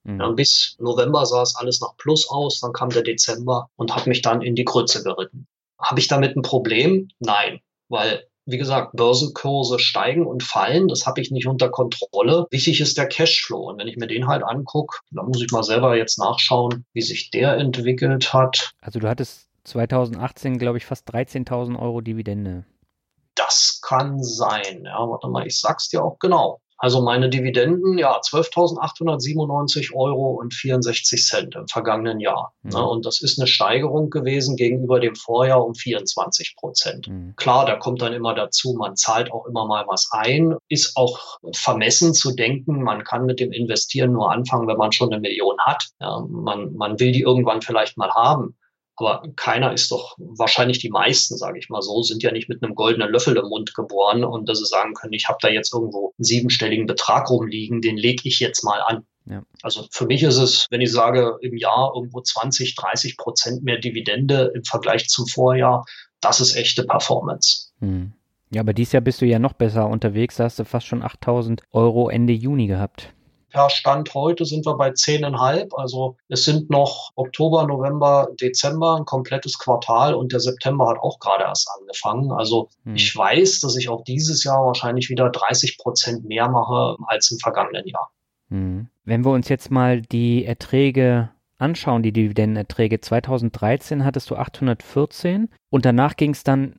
Mhm. Ja, bis November sah es alles nach Plus aus, dann kam der Dezember und hat mich dann in die Krütze geritten. Habe ich damit ein Problem? Nein, weil wie gesagt, Börsenkurse steigen und fallen, das habe ich nicht unter Kontrolle. Wichtig ist der Cashflow. Und wenn ich mir den halt angucke, dann muss ich mal selber jetzt nachschauen, wie sich der entwickelt hat. Also du hattest 2018, glaube ich, fast 13.000 Euro Dividende. Das kann sein. Ja, warte mal, ich sag's dir auch genau. Also meine Dividenden, ja, 12.897 Euro und 64 Cent im vergangenen Jahr. Mhm. Ne, und das ist eine Steigerung gewesen gegenüber dem Vorjahr um 24 Prozent. Mhm. Klar, da kommt dann immer dazu, man zahlt auch immer mal was ein. Ist auch vermessen zu denken, man kann mit dem Investieren nur anfangen, wenn man schon eine Million hat. Ja, man, man will die irgendwann vielleicht mal haben. Aber keiner ist doch, wahrscheinlich die meisten, sage ich mal so, sind ja nicht mit einem goldenen Löffel im Mund geboren und dass sie sagen können, ich habe da jetzt irgendwo einen siebenstelligen Betrag rumliegen, den lege ich jetzt mal an. Ja. Also für mich ist es, wenn ich sage, im Jahr irgendwo 20, 30 Prozent mehr Dividende im Vergleich zum Vorjahr, das ist echte Performance. Hm. Ja, aber dieses Jahr bist du ja noch besser unterwegs. Da hast du fast schon 8000 Euro Ende Juni gehabt. Per Stand heute sind wir bei 10,5. Also es sind noch Oktober, November, Dezember, ein komplettes Quartal und der September hat auch gerade erst angefangen. Also hm. ich weiß, dass ich auch dieses Jahr wahrscheinlich wieder 30 Prozent mehr mache als im vergangenen Jahr. Hm. Wenn wir uns jetzt mal die Erträge anschauen, die Dividendenerträge, 2013 hattest du 814 und danach ging es dann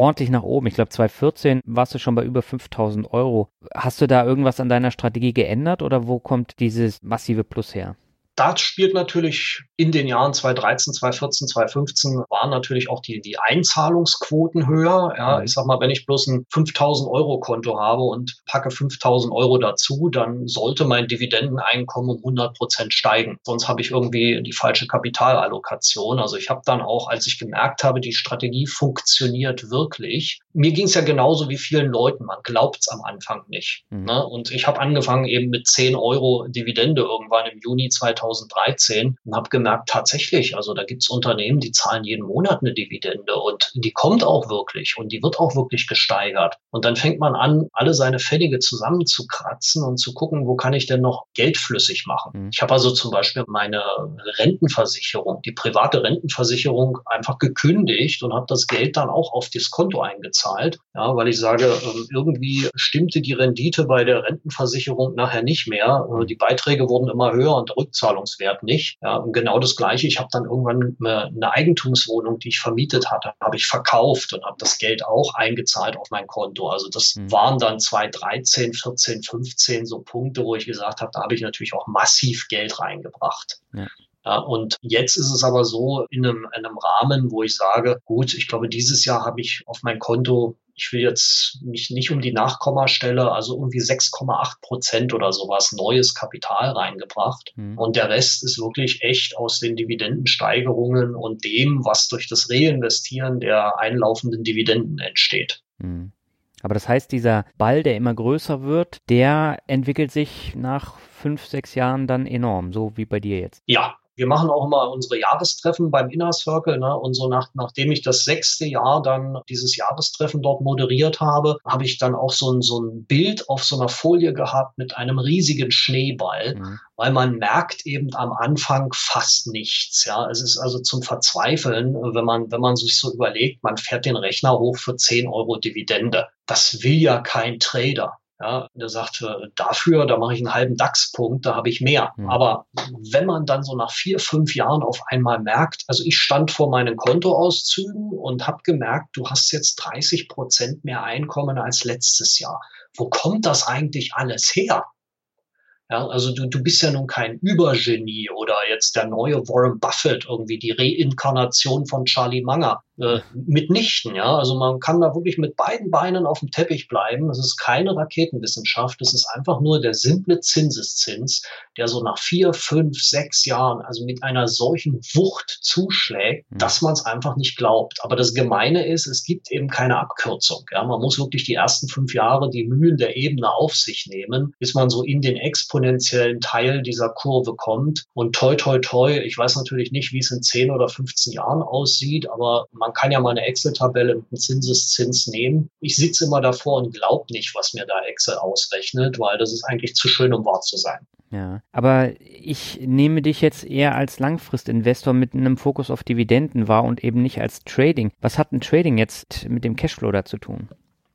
ordentlich nach oben. Ich glaube, 2014 warst du schon bei über 5000 Euro. Hast du da irgendwas an deiner Strategie geändert oder wo kommt dieses massive Plus her? Da spielt natürlich in den Jahren 2013, 2014, 2015 waren natürlich auch die, die Einzahlungsquoten höher. Ja, mhm. ich sag mal, wenn ich bloß ein 5000 Euro Konto habe und packe 5000 Euro dazu, dann sollte mein Dividendeneinkommen um 100 Prozent steigen. Sonst habe ich irgendwie die falsche Kapitalallokation. Also ich habe dann auch, als ich gemerkt habe, die Strategie funktioniert wirklich. Mir ging es ja genauso wie vielen Leuten. Man glaubt es am Anfang nicht. Mhm. Ne? Und ich habe angefangen eben mit 10 Euro Dividende irgendwann im Juni 2000 2013 und habe gemerkt, tatsächlich, also da gibt es Unternehmen, die zahlen jeden Monat eine Dividende und die kommt auch wirklich und die wird auch wirklich gesteigert. Und dann fängt man an, alle seine Pfennige zusammenzukratzen und zu gucken, wo kann ich denn noch Geld flüssig machen. Mhm. Ich habe also zum Beispiel meine Rentenversicherung, die private Rentenversicherung einfach gekündigt und habe das Geld dann auch auf das Konto eingezahlt, ja, weil ich sage, ähm, irgendwie stimmte die Rendite bei der Rentenversicherung nachher nicht mehr. Äh, die Beiträge wurden immer höher und der Zahlungswert nicht. Ja, und genau das Gleiche. Ich habe dann irgendwann eine Eigentumswohnung, die ich vermietet hatte, habe ich verkauft und habe das Geld auch eingezahlt auf mein Konto. Also das mhm. waren dann 2013, 14, 15 so Punkte, wo ich gesagt habe, da habe ich natürlich auch massiv Geld reingebracht. Ja. Ja, und jetzt ist es aber so in einem, in einem Rahmen, wo ich sage, gut, ich glaube, dieses Jahr habe ich auf mein Konto ich will jetzt mich nicht um die Nachkommastelle, also irgendwie 6,8 Prozent oder sowas neues Kapital reingebracht. Mhm. Und der Rest ist wirklich echt aus den Dividendensteigerungen und dem, was durch das Reinvestieren der einlaufenden Dividenden entsteht. Mhm. Aber das heißt, dieser Ball, der immer größer wird, der entwickelt sich nach fünf, sechs Jahren dann enorm, so wie bei dir jetzt. Ja, Wir machen auch immer unsere Jahrestreffen beim Inner Circle. Ne? Und so nach, nachdem ich das sechste Jahr dann dieses Jahrestreffen dort moderiert habe, habe ich dann auch so ein, so ein Bild auf so einer Folie gehabt mit einem riesigen Schneeball, mhm. weil man merkt eben am Anfang fast nichts. Ja, es ist also zum Verzweifeln, wenn man, wenn man sich so überlegt, man fährt den Rechner hoch für 10 Euro Dividende. Das will ja kein Trader. Ja, der sagt, dafür, da mache ich einen halben DAX-Punkt, da habe ich mehr. Mhm. Aber wenn man dann so nach vier, fünf Jahren auf einmal merkt, also ich stand vor meinen Kontoauszügen und habe gemerkt, du hast jetzt 30 Prozent mehr Einkommen als letztes Jahr. Wo kommt das eigentlich alles her? Ja, also du, du bist ja nun kein Übergenie oder jetzt der neue Warren Buffett, irgendwie die Reinkarnation von Charlie Munger äh, mitnichten. Ja, also man kann da wirklich mit beiden Beinen auf dem Teppich bleiben. Es ist keine Raketenwissenschaft. Es ist einfach nur der simple Zinseszins, der so nach vier, fünf, sechs Jahren also mit einer solchen Wucht zuschlägt, mhm. dass man es einfach nicht glaubt. Aber das Gemeine ist, es gibt eben keine Abkürzung. Ja, man muss wirklich die ersten fünf Jahre die Mühen der Ebene auf sich nehmen, bis man so in den exponentiellen Teil dieser Kurve kommt. Und toi, toi, toi, ich weiß natürlich nicht, wie es in zehn oder 15 Jahren aussieht, aber man man kann ja mal eine Excel-Tabelle mit einem Zinseszins nehmen. Ich sitze immer davor und glaube nicht, was mir da Excel ausrechnet, weil das ist eigentlich zu schön, um wahr zu sein. Ja, aber ich nehme dich jetzt eher als Langfristinvestor mit einem Fokus auf Dividenden wahr und eben nicht als Trading. Was hat ein Trading jetzt mit dem Cashflow da zu tun?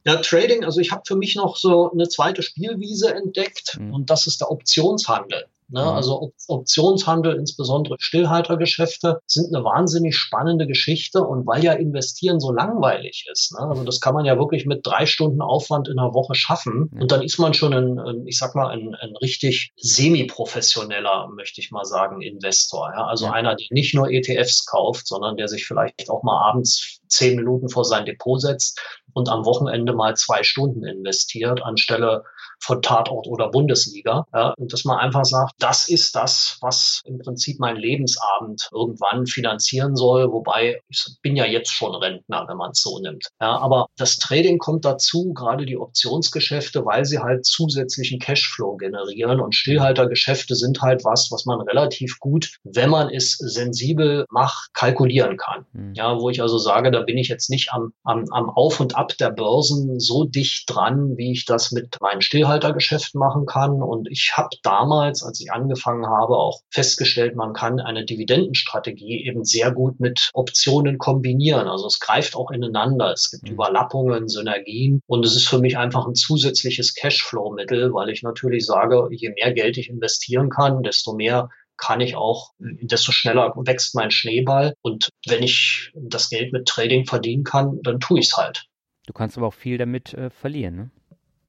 Ja, Trading, also ich habe für mich noch so eine zweite Spielwiese entdeckt mhm. und das ist der Optionshandel. Ne? Mhm. Also Optionshandel, insbesondere Stillhaltergeschäfte, sind eine wahnsinnig spannende Geschichte. Und weil ja Investieren so langweilig ist, ne? also das kann man ja wirklich mit drei Stunden Aufwand in einer Woche schaffen. Und dann ist man schon ein, ein ich sag mal, ein, ein richtig semi-professioneller, möchte ich mal sagen, Investor. Ja? Also einer, der nicht nur ETFs kauft, sondern der sich vielleicht auch mal abends zehn Minuten vor sein Depot setzt und am Wochenende mal zwei Stunden investiert, anstelle von Tatort oder Bundesliga. Ja, und dass man einfach sagt, das ist das, was im Prinzip mein Lebensabend irgendwann finanzieren soll. Wobei ich bin ja jetzt schon Rentner, wenn man es so nimmt. Ja, aber das Trading kommt dazu, gerade die Optionsgeschäfte, weil sie halt zusätzlichen Cashflow generieren. Und Stillhaltergeschäfte sind halt was, was man relativ gut, wenn man es sensibel macht, kalkulieren kann. Mhm. Ja, wo ich also sage, da bin ich jetzt nicht am, am, am Auf und Ab der Börsen so dicht dran, wie ich das mit meinen Stillhalter Stillhaltergeschäft machen kann. Und ich habe damals, als ich angefangen habe, auch festgestellt, man kann eine Dividendenstrategie eben sehr gut mit Optionen kombinieren. Also es greift auch ineinander. Es gibt mhm. Überlappungen, Synergien. Und es ist für mich einfach ein zusätzliches Cashflow-Mittel, weil ich natürlich sage, je mehr Geld ich investieren kann, desto mehr kann ich auch, desto schneller wächst mein Schneeball. Und wenn ich das Geld mit Trading verdienen kann, dann tue ich es halt. Du kannst aber auch viel damit äh, verlieren, ne?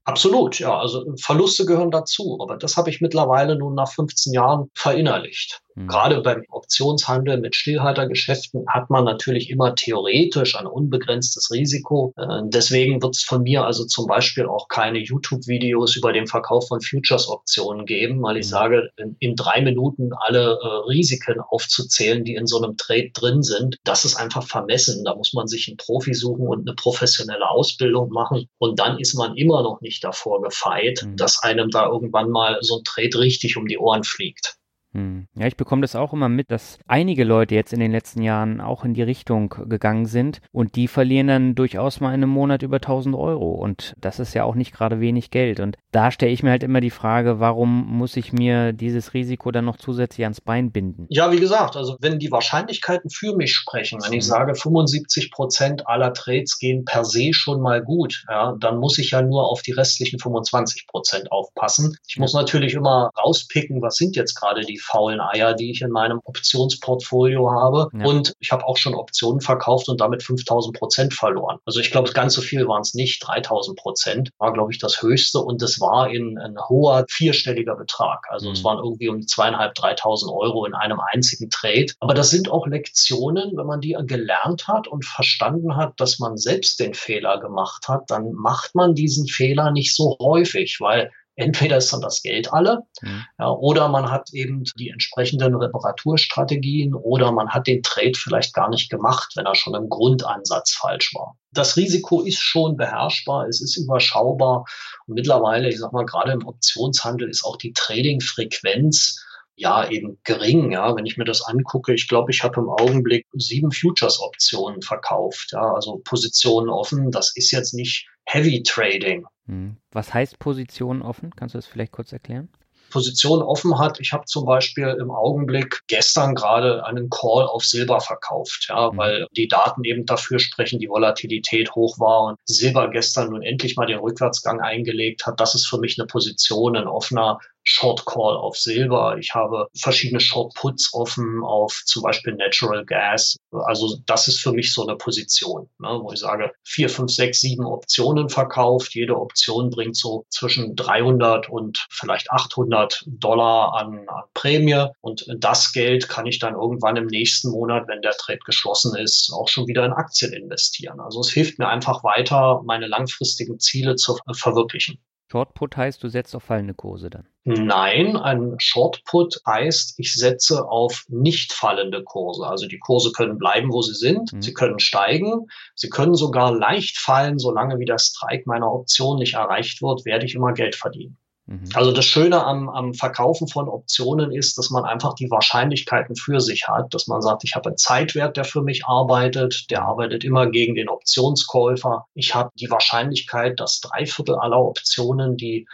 Absolut, ja. Also Verluste gehören dazu. Aber das habe ich mittlerweile nun nach 15 Jahren verinnerlicht. Mhm. Gerade beim Optionshandel mit Stillhaltergeschäften hat man natürlich immer theoretisch ein unbegrenztes Risiko. Äh, deswegen wird es von mir also zum Beispiel auch keine YouTube-Videos über den Verkauf von Futures-Optionen geben, weil ich mhm. sage, in, in, drei Minuten alle äh, Risiken aufzuzählen, die in so einem Trade drin sind, das ist einfach vermessen. Da muss man sich einen Profi suchen und eine professionelle Ausbildung machen. Und dann ist man immer noch nicht davor gefeit, mhm. dass einem da irgendwann mal so ein Trade richtig um die Ohren fliegt. Hm. Ja, ich bekomme das auch immer mit, dass einige Leute jetzt in den letzten Jahren auch in die Richtung gegangen sind und die verlieren dann durchaus mal in einem Monat über 1000 Euro und das ist ja auch nicht gerade wenig Geld und da stelle ich mir halt immer die Frage, warum muss ich mir dieses Risiko dann noch zusätzlich ans Bein binden? Ja, wie gesagt, also wenn die Wahrscheinlichkeiten für mich sprechen, wenn ich mhm. sage 75 Prozent aller Trades gehen per se schon mal gut, ja, dann muss ich ja nur auf die restlichen 25 Prozent aufpassen. Ich muss natürlich immer rauspicken, was sind jetzt gerade die faulen Eier, die ich in meinem Optionsportfolio habe. Ja. Und ich habe auch schon Optionen verkauft und damit 5000 Prozent verloren. Also ich glaube, ganz so viel waren es nicht. 3000 Prozent war, glaube ich, das höchste und das war in ein hoher vierstelliger Betrag. Also mhm. es waren irgendwie um zweieinhalb, 3000 Euro in einem einzigen Trade. Aber das sind auch Lektionen, wenn man die gelernt hat und verstanden hat, dass man selbst den Fehler gemacht hat, dann macht man diesen Fehler nicht so häufig, weil Entweder ist dann das Geld alle, mhm. ja, oder man hat eben die entsprechenden Reparaturstrategien oder man hat den Trade vielleicht gar nicht gemacht, wenn er schon im Grundansatz falsch war. Das Risiko ist schon beherrschbar, es ist überschaubar und mittlerweile, ich sag mal, gerade im Optionshandel ist auch die Trading-Frequenz ja eben gering. Ja, wenn ich mir das angucke, ich glaube, ich habe im Augenblick sieben Futures-Optionen verkauft. Ja, also Positionen offen. Das ist jetzt nicht Heavy Trading. Hm. Was heißt Positionen offen? Kannst du das vielleicht kurz erklären? Position offen hat. Ich habe zum Beispiel im Augenblick gestern gerade einen Call auf Silber verkauft, ja, mhm. weil die Daten eben dafür sprechen, die Volatilität hoch war und Silber gestern nun endlich mal den Rückwärtsgang eingelegt hat. Das ist für mich eine Position, ein offener Short Call auf Silber. Ich habe verschiedene Short Puts offen auf zum Beispiel Natural Gas. Also das ist für mich so eine Position, ne, wo ich sage, vier, fünf, sechs, sieben Optionen verkauft. Jede Option bringt so zwischen 300 und vielleicht 800 Dollar an, an Prämie. Und das Geld kann ich dann irgendwann im nächsten Monat, wenn der Trade geschlossen ist, auch schon wieder in Aktien investieren. Also es hilft mir einfach weiter, meine langfristigen Ziele zu verwirklichen. Shortput heißt, du setzt auf fallende Kurse dann? Nein, ein Shortput heißt, ich setze auf nicht fallende Kurse. Also die Kurse können bleiben, wo sie sind. Mhm. Sie können steigen. Sie können sogar leicht fallen. Solange wie der Strike meiner Option nicht erreicht wird, werde ich immer Geld verdienen. Mhm. Also das Schöne am, am Verkaufen von Optionen ist, dass man einfach die Wahrscheinlichkeiten für sich hat, dass man sagt, ich habe einen Zeitwert, der für mich arbeitet, der arbeitet immer gegen den Optionskäufer. Ich habe die Wahrscheinlichkeit, dass drei Viertel aller Optionen, die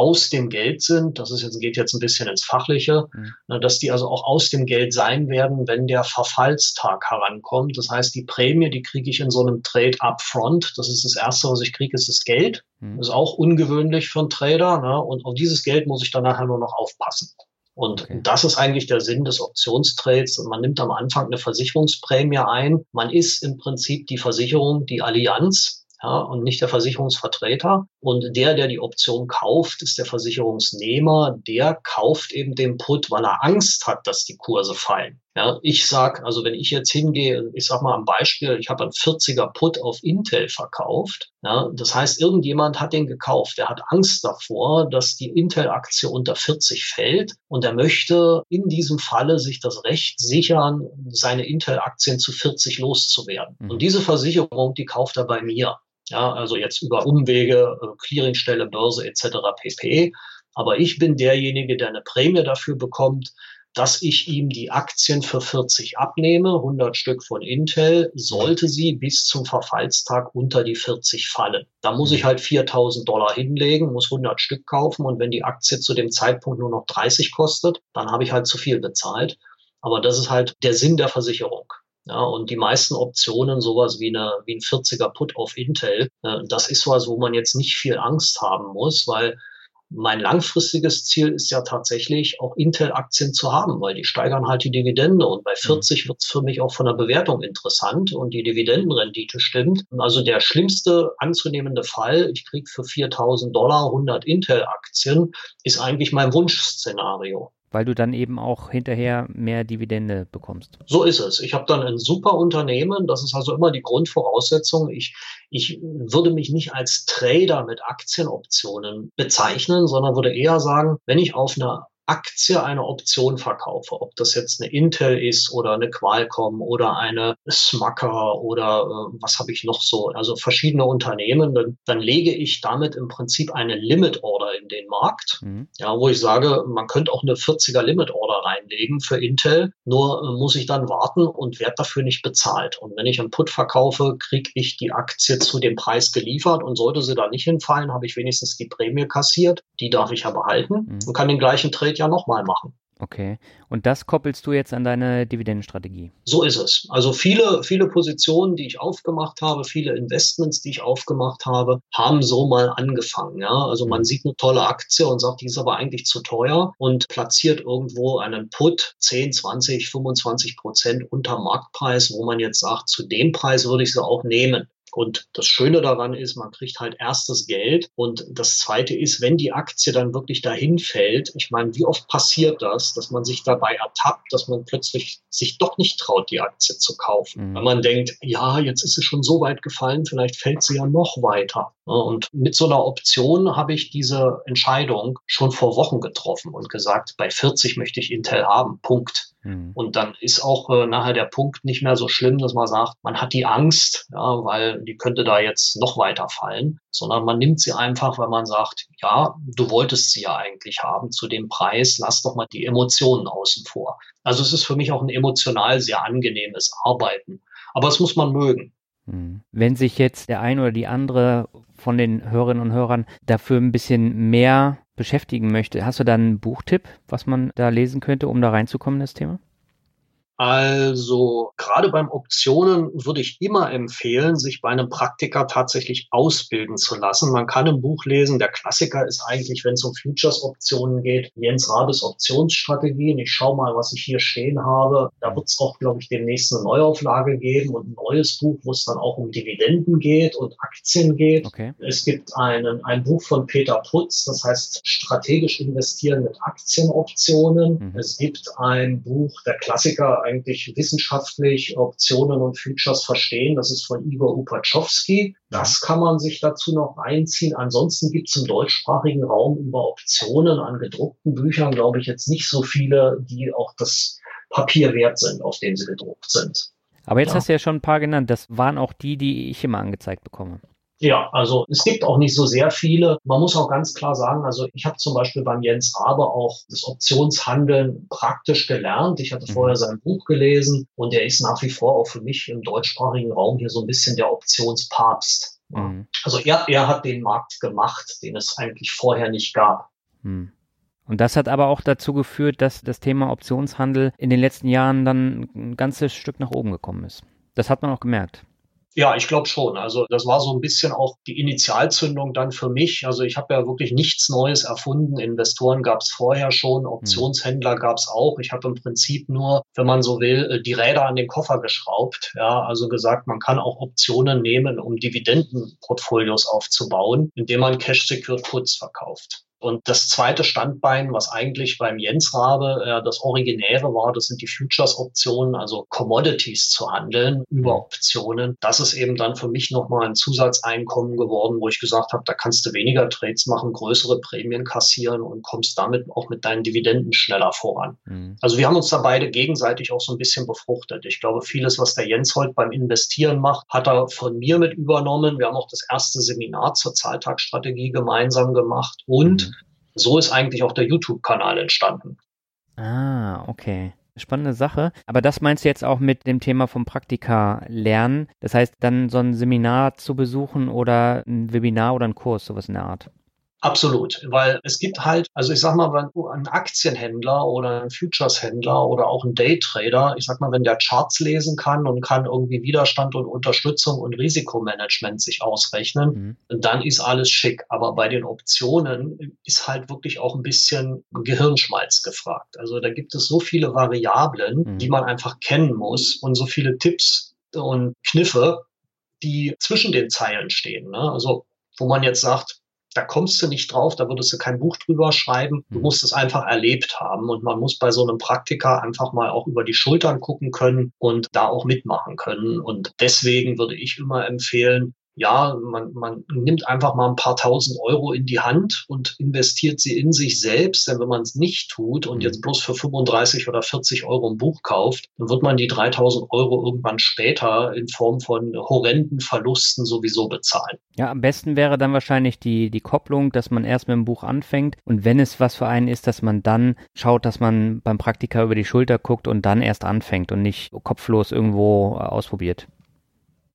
aus dem Geld sind, das ist jetzt, geht jetzt ein bisschen ins Fachliche, mhm. Ne, dass die also auch aus dem Geld sein werden, wenn der Verfallstag herankommt. Das heißt, die Prämie, die kriege ich in so einem Trade upfront. Das ist das Erste, was ich kriege, ist das Geld. Mhm. Das ist auch ungewöhnlich für einen Trader. Ne? Und auf dieses Geld muss ich dann nachher nur noch aufpassen. Und okay. das ist eigentlich der Sinn des Optionstrades. Man nimmt am Anfang eine Versicherungsprämie ein. Man ist im Prinzip die Versicherung, die Allianz ja, und nicht der Versicherungsvertreter. Und der, der die Option kauft, ist der Versicherungsnehmer. Der kauft eben den Put, weil er Angst hat, dass die Kurse fallen. Ja, ich sag, also wenn ich jetzt hingehe, ich sag mal am Beispiel, ich habe einen 40er Put auf Intel verkauft. Ja, das heißt, irgendjemand hat den gekauft. Der hat Angst davor, dass die Intel-Aktie unter 40 fällt und er möchte in diesem Falle sich das Recht sichern, seine Intel-Aktien zu 40 loszuwerden. Mhm. Und diese Versicherung, die kauft er bei mir. Ja, also jetzt über Umwege, äh, Clearingstelle, Börse etc. pp. Aber ich bin derjenige, der eine Prämie dafür bekommt, dass ich ihm die Aktien für 40 abnehme, 100 Stück von Intel, sollte sie bis zum Verfallstag unter die 40 fallen. Da muss ich halt 4000 Dollar hinlegen, muss 100 Stück kaufen und wenn die Aktie zu dem Zeitpunkt nur noch 30 kostet, dann habe ich halt zu viel bezahlt. Aber das ist halt der Sinn der Versicherung. Ja, und die meisten Optionen, sowas wie, eine, wie ein 40er Put auf Intel, äh, das ist was, wo man jetzt nicht viel Angst haben muss, weil mein langfristiges Ziel ist ja tatsächlich auch Intel-Aktien zu haben, weil die steigern halt die Dividende. Und bei 40 wird es für mich auch von der Bewertung interessant und die Dividendenrendite stimmt. Also der schlimmste anzunehmende Fall, ich kriege für 4000 Dollar 100 Intel-Aktien, ist eigentlich mein Wunschszenario weil du dann eben auch hinterher mehr Dividende bekommst. So ist es. Ich habe dann ein super Unternehmen. Das ist also immer die Grundvoraussetzung. Ich, ich würde mich nicht als Trader mit Aktienoptionen bezeichnen, sondern würde eher sagen, wenn ich auf einer Aktie eine Option verkaufe, ob das jetzt eine Intel ist oder eine Qualcomm oder eine Smucker oder äh, was habe ich noch so, also verschiedene Unternehmen, dann, dann lege ich damit im Prinzip eine Limit Order in den Markt, mhm. ja, wo ich sage, man könnte auch eine 40er Limit Order reinlegen für Intel, nur äh, muss ich dann warten und werde dafür nicht bezahlt. Und wenn ich einen Put verkaufe, kriege ich die Aktie zu dem Preis geliefert und sollte sie da nicht hinfallen, habe ich wenigstens die Prämie kassiert, die darf ich ja behalten mhm. und kann den gleichen Trade ja nochmal machen. Okay. Und das koppelst du jetzt an deine Dividendenstrategie? So ist es. Also viele, viele Positionen, die ich aufgemacht habe, viele Investments, die ich aufgemacht habe, haben so mal angefangen. Ja? Also man sieht eine tolle Aktie und sagt, die ist aber eigentlich zu teuer und platziert irgendwo einen Put 10, 20, 25 Prozent unter Marktpreis, wo man jetzt sagt, zu dem Preis würde ich sie auch nehmen. Und das Schöne daran ist, man kriegt halt erst das Geld. Und das Zweite ist, wenn die Aktie dann wirklich dahin fällt, ich meine, wie oft passiert das, dass man sich dabei ertappt, dass man plötzlich sich doch nicht traut, die Aktie zu kaufen. Mhm. Wenn man denkt, ja, jetzt ist sie schon so weit gefallen, vielleicht fällt sie ja noch weiter. Und mit so einer Option habe ich diese Entscheidung schon vor Wochen getroffen und gesagt, bei 40 möchte ich Intel haben. Punkt. Mhm. Und dann ist auch äh, nachher der Punkt nicht mehr so schlimm, dass man sagt, man hat die Angst, ja, weil die könnte da jetzt noch weiter fallen, sondern man nimmt sie einfach, weil man sagt, ja, du wolltest sie ja eigentlich haben zu dem Preis, lass doch mal die Emotionen außen vor. Also es ist für mich auch ein emotional sehr angenehmes Arbeiten. Aber es muss man mögen. Mhm. Wenn sich jetzt der eine oder die andere von den Hörerinnen und Hörern dafür ein bisschen mehr beschäftigen möchte, hast du da einen Buchtipp, was man da lesen könnte, um da reinzukommen in das Thema? Also gerade beim Optionen würde ich immer empfehlen, sich bei einem Praktiker tatsächlich ausbilden zu lassen. Man kann ein Buch lesen. Der Klassiker ist eigentlich, wenn es um Futures-Optionen geht, Jens Rabes Optionsstrategien. Ich schaue mal, was ich hier stehen habe. Da wird es auch, glaube ich, demnächst eine Neuauflage geben und ein neues Buch, wo es dann auch um Dividenden geht und Aktien geht. Okay. Es gibt einen, ein Buch von Peter Putz, das heißt strategisch investieren mit Aktienoptionen. Mhm. Es gibt ein Buch, der Klassiker, eigentlich wissenschaftlich Optionen und Futures verstehen. Das ist von Igor Upachowski. Das kann man sich dazu noch einziehen. Ansonsten gibt es im deutschsprachigen Raum über Optionen an gedruckten Büchern, glaube ich, jetzt nicht so viele, die auch das Papier wert sind, auf dem sie gedruckt sind. Aber jetzt ja. hast du ja schon ein paar genannt. Das waren auch die, die ich immer angezeigt bekomme. Ja, also es gibt auch nicht so sehr viele. Man muss auch ganz klar sagen, also ich habe zum Beispiel beim Jens Rabe auch das Optionshandeln praktisch gelernt. Ich hatte mhm. vorher sein Buch gelesen und er ist nach wie vor auch für mich im deutschsprachigen Raum hier so ein bisschen der Optionspapst. Mhm. Also er, er hat den Markt gemacht, den es eigentlich vorher nicht gab. Mhm. Und das hat aber auch dazu geführt, dass das Thema Optionshandel in den letzten Jahren dann ein ganzes Stück nach oben gekommen ist. Das hat man auch gemerkt. Ja, ich glaube schon. Also das war so ein bisschen auch die Initialzündung dann für mich. Also ich habe ja wirklich nichts Neues erfunden. Investoren gab es vorher schon, hm. Optionshändler gab es auch. Ich habe im Prinzip nur, wenn man so will, äh, die Räder an den Koffer geschraubt. Ja, also gesagt, man kann auch Optionen nehmen, um Dividendenportfolios aufzubauen, indem man Cash-Secured Puts verkauft. Und das zweite Standbein, was eigentlich beim Jens Rabe äh, das Originäre war, das sind die Futures-Optionen, also Commodities zu handeln über Optionen. Das ist eben dann für mich nochmal ein Zusatzeinkommen geworden, wo ich gesagt habe, da kannst du weniger Trades machen, größere Prämien kassieren und kommst damit auch mit deinen Dividenden schneller voran. Mhm. Also wir haben uns da beide gegenseitig auch so ein bisschen befruchtet. Ich glaube, vieles, was der Jens heute beim Investieren macht, hat er von mir mit übernommen. Wir haben auch das erste Seminar zur Zahltagsstrategie gemeinsam gemacht und so ist eigentlich auch der YouTube-Kanal entstanden. Ah, okay. Spannende Sache. Aber das meinst du jetzt auch mit dem Thema vom Praktika lernen? Das heißt, dann so ein Seminar zu besuchen oder ein Webinar oder ein Kurs, sowas in der Art? Absolut, weil es gibt halt, also ich sag mal, wenn ein Aktienhändler oder ein Futures-Händler oder auch ein Daytrader, ich sag mal, wenn der Charts lesen kann und kann irgendwie Widerstand und Unterstützung und Risikomanagement sich ausrechnen, mhm. dann ist alles schick. Aber bei den Optionen ist halt wirklich auch ein bisschen Gehirnschmalz gefragt. Also da gibt es so viele Variablen, mhm. die man einfach kennen muss und so viele Tipps und Kniffe, die zwischen den Zeilen stehen. Ne? Also wo man jetzt sagt, da kommst du nicht drauf, da würdest du kein Buch drüber schreiben. Du hm. musst es einfach erlebt haben und man muss bei so einem Praktiker einfach mal auch über die Schultern gucken können und da auch mitmachen können. Und deswegen würde ich immer empfehlen, ja, man, man nimmt einfach mal ein paar tausend Euro in die Hand und investiert sie in sich selbst. Denn wenn man es nicht tut und jetzt mhm. bloß für 35 oder 40 Euro ein Buch kauft, dann wird man die 3000 Euro irgendwann später in Form von horrenden Verlusten sowieso bezahlen. Ja, am besten wäre dann wahrscheinlich die, die Kopplung, dass man erst mit dem Buch anfängt und wenn es was für einen ist, dass man dann schaut, dass man beim Praktiker über die Schulter guckt und dann erst anfängt und nicht kopflos irgendwo ausprobiert.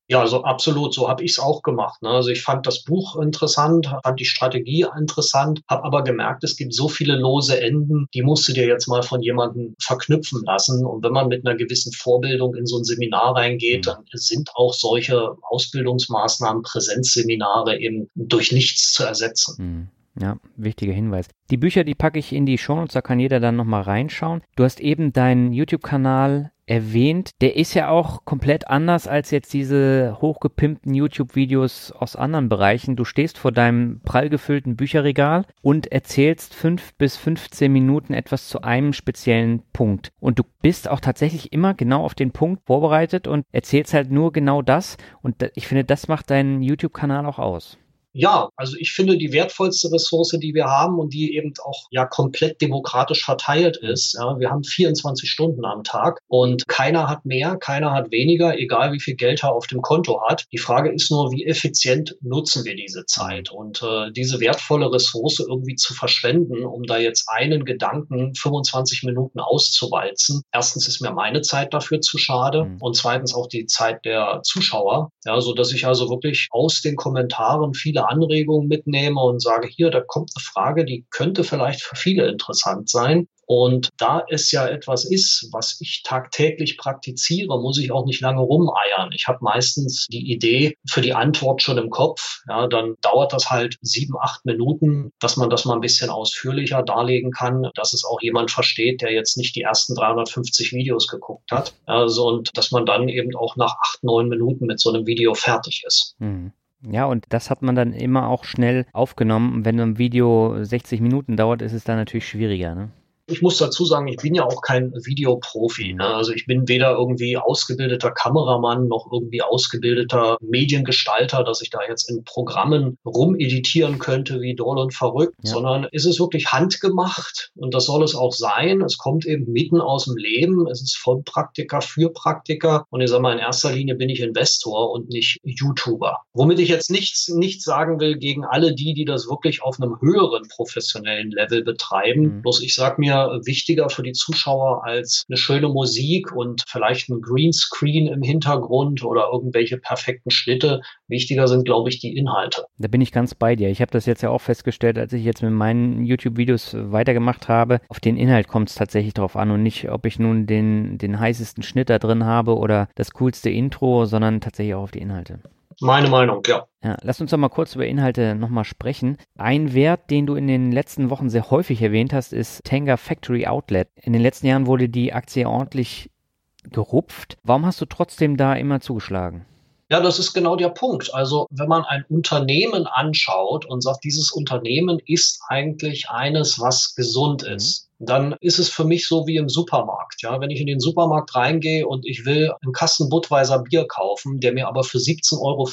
Ja, also absolut, so habe ich es auch gemacht. Ne? Also ich fand das Buch interessant, fand die Strategie interessant, habe aber gemerkt, es gibt so viele lose Enden, die musst du dir jetzt mal von jemandem verknüpfen lassen. Und wenn man mit einer gewissen Vorbildung in so ein Seminar reingeht, mhm. dann sind auch solche Ausbildungsmaßnahmen, Präsenzseminare eben durch nichts zu ersetzen. Mhm. Ja, wichtiger Hinweis. Die Bücher, die packe ich in die Show und da kann jeder dann nochmal reinschauen. Du hast eben deinen YouTube-Kanal erwähnt. Der ist ja auch komplett anders als jetzt diese hochgepimpten YouTube-Videos aus anderen Bereichen. Du stehst vor deinem prall gefüllten Bücherregal und erzählst fünf bis 15 Minuten etwas zu einem speziellen Punkt. Und du bist auch tatsächlich immer genau auf den Punkt vorbereitet und erzählst halt nur genau das. Und ich finde, das macht deinen YouTube-Kanal auch aus. Ja, also ich finde die wertvollste Ressource, die wir haben und die eben auch ja komplett demokratisch verteilt ist. Ja, wir haben 24 Stunden am Tag und keiner hat mehr, keiner hat weniger, egal wie viel Geld er auf dem Konto hat. Die Frage ist nur, wie effizient nutzen wir diese Zeit und äh, diese wertvolle Ressource irgendwie zu verschwenden, um da jetzt einen Gedanken 25 Minuten auszuwalzen. Erstens ist mir meine Zeit dafür zu schade mhm. und zweitens auch die Zeit der Zuschauer, ja, so dass ich also wirklich aus den Kommentaren viele Anregungen mitnehme und sage, hier, da kommt eine Frage, die könnte vielleicht für viele interessant sein. Und da es ja etwas ist, was ich tagtäglich praktiziere, muss ich auch nicht lange rumeiern. Ich habe meistens die Idee für die Antwort schon im Kopf. Ja, dann dauert das halt sieben, acht Minuten, dass man das mal ein bisschen ausführlicher darlegen kann, dass es auch jemand versteht, der jetzt nicht die ersten 350 Videos geguckt hat. Also, und dass man dann eben auch nach acht, neun Minuten mit so einem Video fertig ist. Mhm. Ja, und das hat man dann immer auch schnell aufgenommen. Wenn ein Video 60 Minuten dauert, ist es dann natürlich schwieriger. Ne? Ich muss dazu sagen, ich bin ja auch kein Videoprofi. Ne? Also ich bin weder irgendwie ausgebildeter Kameramann noch irgendwie ausgebildeter Mediengestalter, dass ich da jetzt in Programmen rumeditieren könnte wie doll und verrückt, ja. sondern ist es wirklich handgemacht und das soll es auch sein. Es kommt eben mitten aus dem Leben. Es ist von Praktiker für Praktiker und ich sage mal, in erster Linie bin ich Investor und nicht YouTuber. Womit ich jetzt nichts, nichts sagen will gegen alle die, die das wirklich auf einem höheren professionellen Level betreiben. Mhm. Bloß ich sage mir, wichtiger für die Zuschauer als eine schöne Musik und vielleicht ein Greenscreen im Hintergrund oder irgendwelche perfekten Schnitte. Wichtiger sind, glaube ich, die Inhalte. Da bin ich ganz bei dir. Ich habe das jetzt ja auch festgestellt, als ich jetzt mit meinen YouTube-Videos weitergemacht habe. Auf den Inhalt kommt es tatsächlich drauf an und nicht, ob ich nun den, den heißesten Schnitt da drin habe oder das coolste Intro, sondern tatsächlich auch auf die Inhalte. Meine Meinung, ja. Ja, lass uns doch mal kurz über Inhalte nochmal sprechen. Ein Wert, den du in den letzten Wochen sehr häufig erwähnt hast, ist Tenga Factory Outlet. In den letzten Jahren wurde die Aktie ordentlich gerupft. Warum hast du trotzdem da immer zugeschlagen? Ja, das ist genau der Punkt. Also wenn man ein Unternehmen anschaut und sagt, dieses Unternehmen ist eigentlich eines, was gesund mhm. ist, dann ist es für mich so wie im Supermarkt. Ja, wenn ich in den Supermarkt reingehe und ich will einen Kasten Budweiser Bier kaufen, der mir aber für 17,40 Euro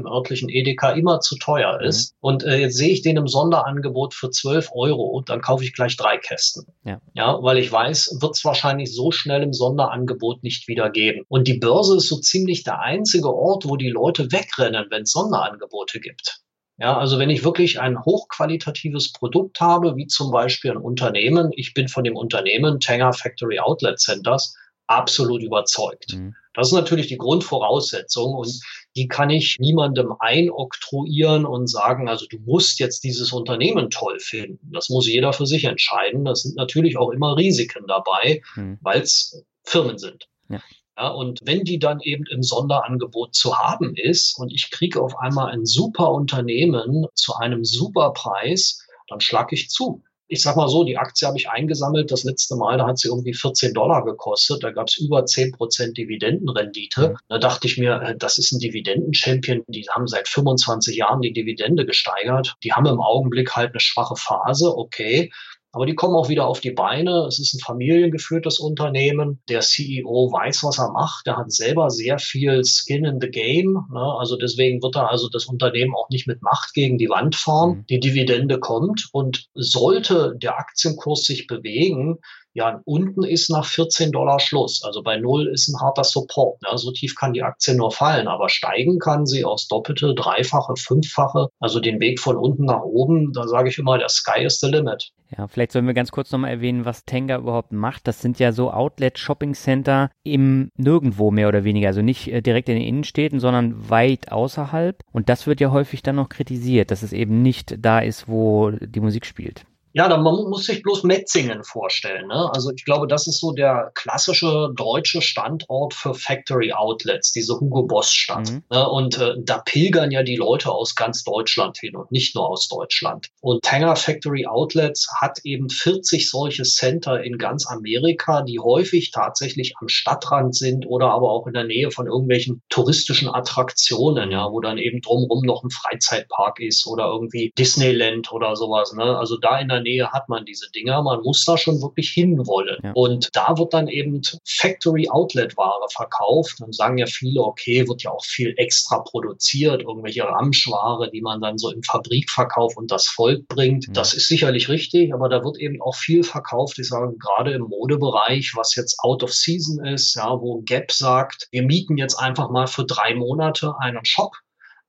im örtlichen Edeka immer zu teuer mhm. ist, mhm. und äh, jetzt sehe ich den im Sonderangebot für 12 Euro, dann kaufe ich gleich drei Kästen. Ja, ja weil ich weiß, wird es wahrscheinlich so schnell im Sonderangebot nicht wieder geben. Und die Börse ist so ziemlich der einzige Ort, wo die Leute wegrennen, wenn es Sonderangebote gibt. Ja, also wenn ich wirklich ein hochqualitatives Produkt habe, wie zum Beispiel ein Unternehmen, ich bin von dem Unternehmen Tanger Factory Outlet Centers absolut überzeugt. Mhm. Das ist natürlich die Grundvoraussetzung und die kann ich niemandem einoktroyieren und sagen, also du musst jetzt dieses Unternehmen toll finden. Das muss jeder für sich entscheiden. Das sind natürlich auch immer Risiken dabei, mhm. weil es Firmen sind. Ja. Ja, und wenn die dann eben im Sonderangebot zu haben ist und ich kriege auf einmal ein super Unternehmen zu einem super Preis, dann schlage ich zu. Ich sag mal so, die Aktie habe ich eingesammelt. Das letzte Mal, da hat sie irgendwie 14 Dollar gekostet. Da gab es über 10 Prozent Dividendenrendite. Da dachte ich mir, äh, das ist ein Dividenden-Champion. Die haben seit 25 Jahren die Dividende gesteigert. Die haben im Augenblick halt eine schwache Phase. Okay. Aber die kommen auch wieder auf die Beine. Es ist ein familiengeführtes Unternehmen. Der CEO weiß, was er macht. Der hat selber sehr viel Skin in the Game. Ne? Also deswegen wird er also das Unternehmen auch nicht mit Macht gegen die Wand fahren. Mhm. Die Dividende kommt und sollte der Aktienkurs sich bewegen, ja, unten ist nach 14 Dollar Schluss. Also bei Null ist ein harter Support. Ne? So tief kann die Aktie nur fallen, aber steigen kann sie aufs Doppelte, Dreifache, Fünffache. Also den Weg von unten nach oben, da sage ich immer, der Sky is the limit. Ja, vielleicht sollen wir ganz kurz nochmal erwähnen, was Tenga überhaupt macht. Das sind ja so Outlet-Shopping-Center im Nirgendwo mehr oder weniger. Also nicht äh, direkt in den Innenstädten, sondern weit außerhalb. Und das wird ja häufig dann noch kritisiert, dass es eben nicht da ist, wo die Musik spielt. Ja, dann, man muss sich bloß Metzingen vorstellen. Ne? Also ich glaube, das ist so der klassische deutsche Standort für Factory Outlets, diese Hugo Boss Stadt. Mhm. Ne? Und äh, da pilgern ja die Leute aus ganz Deutschland hin und nicht nur aus Deutschland. Und Tanger Factory Outlets hat eben 40 solche Center in ganz Amerika, die häufig tatsächlich am Stadtrand sind oder aber auch in der Nähe von irgendwelchen touristischen Attraktionen, ja, wo dann eben drumherum noch ein Freizeitpark ist oder irgendwie Disneyland oder sowas. Ne? Also da in der Nähe hat man diese Dinger. Man muss da schon wirklich hinwollen. Ja. Und da wird dann eben Factory Outlet Ware verkauft. Dann sagen ja viele, okay, wird ja auch viel extra produziert, irgendwelche Ramschware, die man dann so im Fabrikverkauf und das Volk bringt. Ja. Das ist sicherlich richtig, aber da wird eben auch viel verkauft. Ich sage gerade im Modebereich, was jetzt out of season ist, ja, wo Gap sagt, wir mieten jetzt einfach mal für drei Monate einen Shop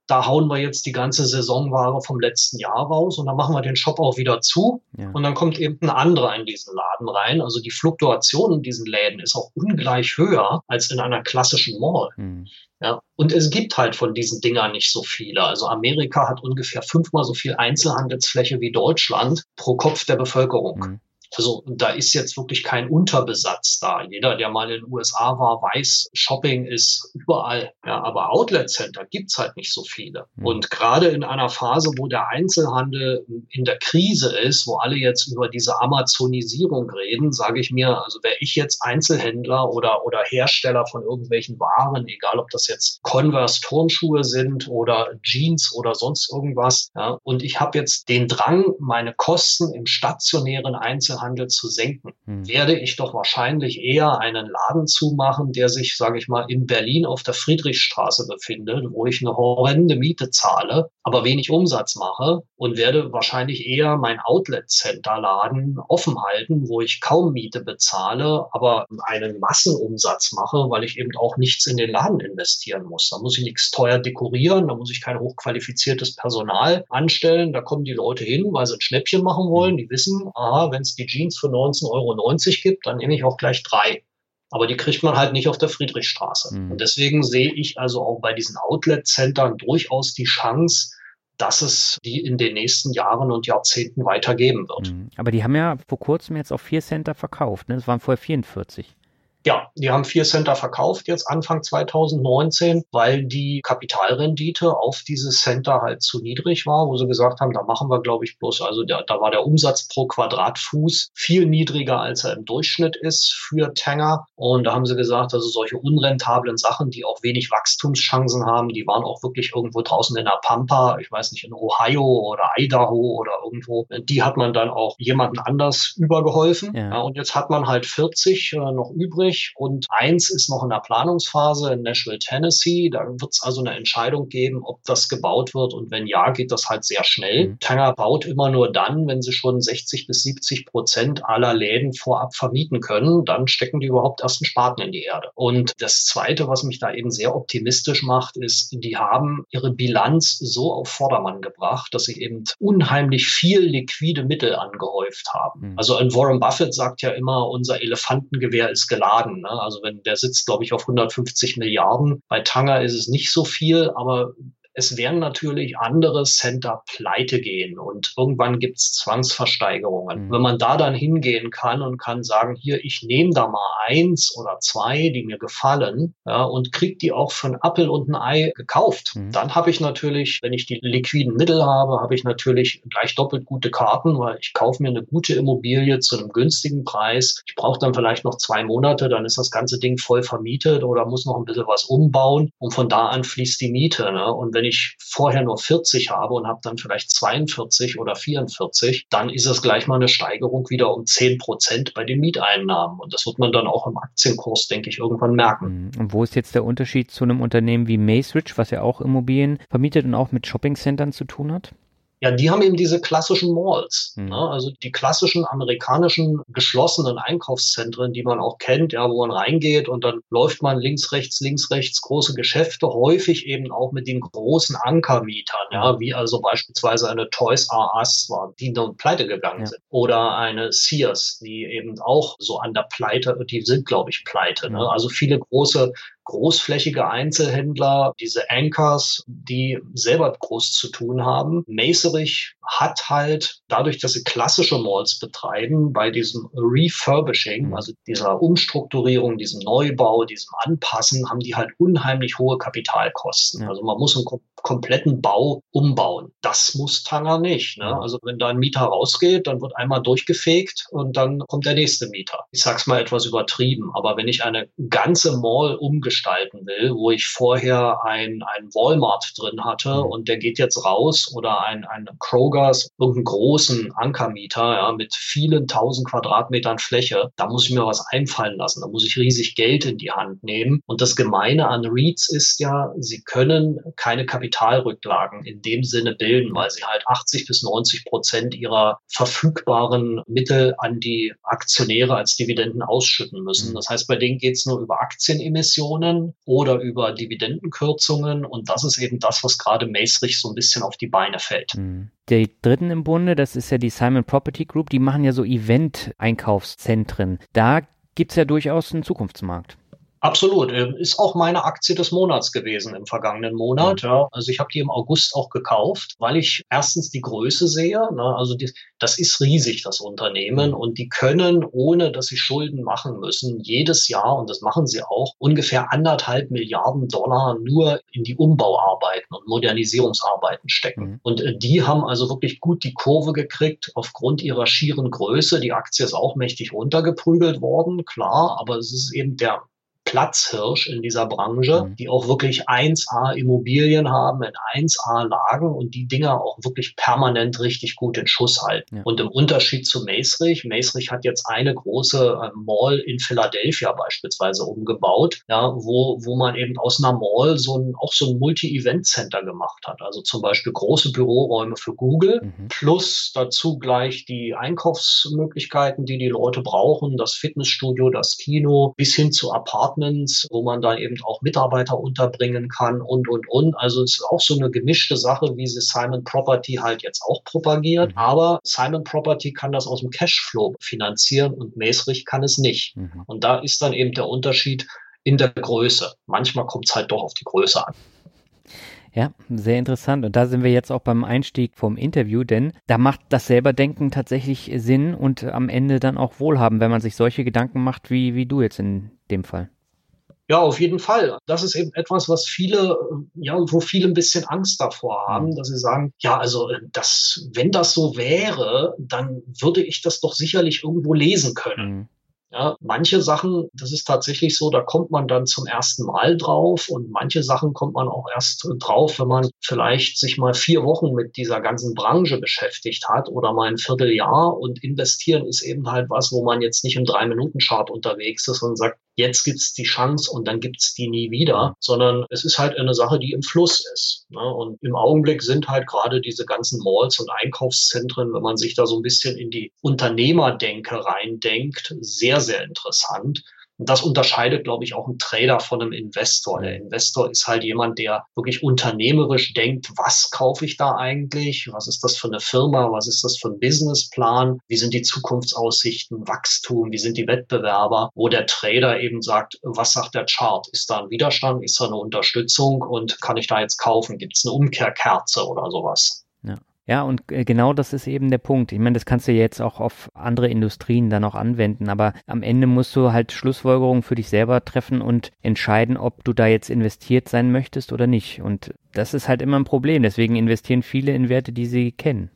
da hauen wir jetzt die ganze Saisonware vom letzten Jahr raus und dann machen wir den Shop auch wieder zu ja. und dann kommt eben ein anderer in diesen Laden rein. Also die Fluktuation in diesen Läden ist auch ungleich höher als in einer klassischen Mall. Mhm. Ja, und es gibt halt von diesen Dingern nicht so viele. Also Amerika hat ungefähr fünfmal so viel Einzelhandelsfläche wie Deutschland pro Kopf der Bevölkerung. Mhm. Also da ist jetzt wirklich kein Unterbesatz da. Jeder, der mal in den USA war, weiß, Shopping ist überall. Ja, aber Outlet Center gibt's halt nicht so viele. Mhm. Und gerade in einer Phase, wo der Einzelhandel in der Krise ist, wo alle jetzt über diese Amazonisierung reden, sage ich mir, also wäre ich jetzt Einzelhändler oder, oder Hersteller von irgendwelchen Waren, egal ob das jetzt Converse Turnschuhe sind oder Jeans oder sonst irgendwas, ja, und ich habe jetzt den Drang, meine Kosten im stationären Einzelhandel Einzelhandel zu senken, hm. werde ich doch wahrscheinlich eher einen Laden zumachen, der sich, sage ich mal, in Berlin auf der Friedrichstraße befindet, wo ich eine horrende Miete zahle, aber wenig Umsatz mache und werde wahrscheinlich eher mein Outlet-Center-Laden offen halten, wo ich kaum Miete bezahle, aber einen Massenumsatz mache, weil ich eben auch nichts in den Laden investieren muss. Da muss ich nichts teuer dekorieren, da muss ich kein hochqualifiziertes Personal anstellen. Da kommen die Leute hin, weil sie ein Schnäppchen machen wollen. Die wissen, aha, wenn es die Jeans für 19,90 Euro gibt, dann nehme ich auch gleich drei. Aber die kriegt man halt nicht auf der Friedrichstraße. Mhm. Und deswegen sehe ich also auch bei diesen Outlet-Centern durchaus die Chance, dass es die in den nächsten Jahren und Jahrzehnten weitergeben wird. Mhm. Aber die haben ja vor kurzem jetzt auf vier Center verkauft. Ne? Das waren vorher 44. Ja, die haben vier Center verkauft jetzt Anfang 2019, weil die Kapitalrendite auf dieses Center halt zu niedrig war, wo sie gesagt haben, da machen wir, glaube ich, bloß, also der, da war der Umsatz pro Quadratfuß viel niedriger, als er im Durchschnitt ist für Tanger. Und da haben sie gesagt, also solche unrentablen Sachen, die auch wenig Wachstumschancen haben, die waren auch wirklich irgendwo draußen in der Pampa, ich weiß nicht, in Ohio oder Idaho oder irgendwo, die hat man dann auch jemanden anders übergeholfen. Ja. Ja, und jetzt hat man halt 40 äh, noch übrig durch und eins ist noch in der Planungsphase in Nashville, Tennessee. Da wird es also eine Entscheidung geben, ob das gebaut wird und wenn ja, geht das halt sehr schnell. Mhm. Tanger baut immer nur dann, wenn sie schon 60 bis 70 Prozent aller Läden vorab vermieten können. Dann stecken die überhaupt erst einen Spaten in die Erde. Und das Zweite, was mich da eben sehr optimistisch macht, ist, die haben ihre Bilanz so auf Vordermann gebracht, dass sie eben unheimlich viel liquide Mittel angehäuft haben. Mhm. Also ein Warren Buffett sagt ja immer, unser Elefantengewehr ist geladen. Milliarden. Ne? Also wenn der sitzt, glaube ich, auf 150 Milliarden. Bei Tanger ist es nicht so viel, aber es werden natürlich andere Center pleite gehen und irgendwann gibt es Zwangsversteigerungen. Mhm. Wenn man da dann hingehen kann und kann sagen, hier, ich nehme da mal eins oder zwei, die mir gefallen, ja, und krieg die auch für ein Appel und ein Ei gekauft, mhm. dann habe ich natürlich, wenn ich die liquiden Mittel habe, habe ich natürlich gleich doppelt gute Karten, weil ich kaufe mir eine gute Immobilie zu einem günstigen Preis. Ich brauche dann vielleicht noch zwei Monate, dann ist das ganze Ding voll vermietet oder muss noch ein bisschen was umbauen und von da an fließt die Miete. Ne? Und wenn ich vorher nur 40 habe und habe dann vielleicht 42 oder 44, dann ist es gleich mal eine Steigerung wieder um 10 Prozent bei den Mieteinnahmen. Und das wird man dann auch im Aktienkurs, denke ich, irgendwann merken. Mhm. Und wo ist jetzt der Unterschied zu einem Unternehmen wie Macerich, was ja auch Immobilien vermietet und auch mit Shoppingcentern zu tun hat? Ja, die haben eben diese klassischen Malls, mhm. ne? also die klassischen amerikanischen geschlossenen Einkaufszentren, die man auch kennt, ja, wo man reingeht und dann läuft man links, rechts, links, rechts, große Geschäfte, häufig eben auch mit den großen Ankermietern, ja, wie also beispielsweise eine Toys R Us war, die nun pleite gegangen ja. sind, oder eine Sears, die eben auch so an der Pleite, die sind, glaube ich, pleite. Ne? Also viele große großflächige Einzelhändler, diese Anchors, die selber groß zu tun haben. Macerich hat halt dadurch, dass sie klassische Malls betreiben, bei diesem Refurbishing, mhm. also dieser Umstrukturierung, diesem Neubau, diesem Anpassen, haben die halt unheimlich hohe Kapitalkosten. Ja. Also man muss ein kompletten Bau umbauen. Das muss Tanger nicht. Ne? Also wenn da ein Mieter rausgeht, dann wird einmal durchgefegt und dann kommt der nächste Mieter. Ich sag's mal etwas übertrieben, aber wenn ich eine ganze Mall umgestalten will, wo ich vorher ein, ein Walmart drin hatte mhm. und der geht jetzt raus oder ein, ein Krogers, irgendeinen großen Ankermieter ja, mit vielen tausend Quadratmetern Fläche, da muss ich mir was einfallen lassen. Da muss ich riesig Geld in die Hand nehmen. Und das Gemeine an REITs ist ja, sie können keine Kapitalrücklagen in dem Sinne bilden, weil sie halt 80 bis 90 Prozent ihrer verfügbaren Mittel an die Aktionäre als Dividenden ausschütten müssen. Mhm. Das heißt, bei denen geht es nur über Aktienemissionen oder über Dividendenkürzungen. Und das ist eben das, was gerade Maesrich so ein bisschen auf die Beine fällt. Mhm. Die dritten im Bunde, das ist ja die Simon Property Group, die machen ja so Event-Einkaufszentren. Da gibt es ja durchaus einen Zukunftsmarkt. Absolut. Ähm, ist auch meine Aktie des Monats gewesen im vergangenen Monat. Mhm. Ja. Also ich habe die im August auch gekauft, weil ich erstens die Größe sehe. Ne? Also die, das ist riesig, das Unternehmen. Mhm. Und die können, ohne dass sie Schulden machen müssen, jedes Jahr, und das machen sie auch, ungefähr anderthalb Milliarden Dollar nur in die Umbauarbeiten und Modernisierungsarbeiten stecken. Mhm. Und äh, die haben also wirklich gut die Kurve gekriegt aufgrund ihrer schieren Größe. Die Aktie ist auch mächtig runtergeprügelt worden, klar, aber es ist eben der Platzhirsch in dieser Branche, mhm. die auch wirklich 1A Immobilien haben in 1A Lagen und die Dinger auch wirklich permanent richtig gut in Schuss halten. Ja. Und im Unterschied zu Maesrich, Maesrich hat jetzt eine große äh, Mall in Philadelphia beispielsweise umgebaut, ja, wo, wo man eben aus einer Mall so ein, auch so ein Multi-Event-Center gemacht hat. Also zum Beispiel große Büroräume für Google, mhm. plus dazu gleich die Einkaufsmöglichkeiten, die die Leute brauchen, das Fitnessstudio, das Kino, bis hin zu Apartments Apartments, wo man da eben auch Mitarbeiter unterbringen kann und, und, und. Also es ist auch so eine gemischte Sache, wie sie Simon Property halt jetzt auch propagiert. Mhm. Aber Simon Property kann das aus dem Cashflow finanzieren und Maesrich kann es nicht. Mhm. Und da ist dann eben der Unterschied in der Größe. Manchmal kommt es halt doch auf die Größe an. Ja, sehr interessant. Und da sind wir jetzt auch beim Einstieg vom Interview, denn da macht das Selberdenken tatsächlich Sinn und am Ende dann auch Wohlhaben, wenn man sich solche Gedanken macht, wie, wie du jetzt in dem Fall. Ja, auf jeden Fall. Das ist eben etwas, was viele, ja, wo viele ein bisschen Angst davor haben, mhm. dass sie sagen, ja, also das, wenn das so wäre, dann würde ich das doch sicherlich irgendwo lesen können. Mhm. Ja, manche Sachen, das ist tatsächlich so, da kommt man dann zum ersten Mal drauf und manche Sachen kommt man auch erst drauf, wenn man vielleicht sich mal vier Wochen mit dieser ganzen Branche beschäftigt hat oder mal ein Vierteljahr und investieren ist eben halt was, wo man jetzt nicht im Drei-Minuten-Chart unterwegs ist und sagt, jetzt gibt's die Chance und dann gibt's die nie wieder, sondern es ist halt eine Sache, die im Fluss ist. Ne? Und im Augenblick sind halt gerade diese ganzen Malls und Einkaufszentren, wenn man sich da so ein bisschen in die Unternehmerdenke reindenkt, sehr, sehr interessant. Und das unterscheidet, glaube ich, auch einen Trader von einem Investor. Der Investor ist halt jemand, der wirklich unternehmerisch denkt, was kaufe ich da eigentlich? Was ist das für eine Firma? Was ist das für ein Businessplan? Wie sind die Zukunftsaussichten, Wachstum? Wie sind die Wettbewerber? Wo der Trader eben sagt, was sagt der Chart? Ist da ein Widerstand? Ist da eine Unterstützung? Und kann ich da jetzt kaufen? Gibt es eine Umkehrkerze oder sowas? Ja. Ja, und äh, genau das ist eben der Punkt. Ich meine, das kannst du jetzt auch auf andere Industrien dann auch anwenden, aber am Ende musst du halt Schlussfolgerungen für dich selber treffen und entscheiden, ob du da jetzt investiert sein möchtest oder nicht. Und das ist halt immer ein Problem. Deswegen investieren viele in Werte, die sie kennen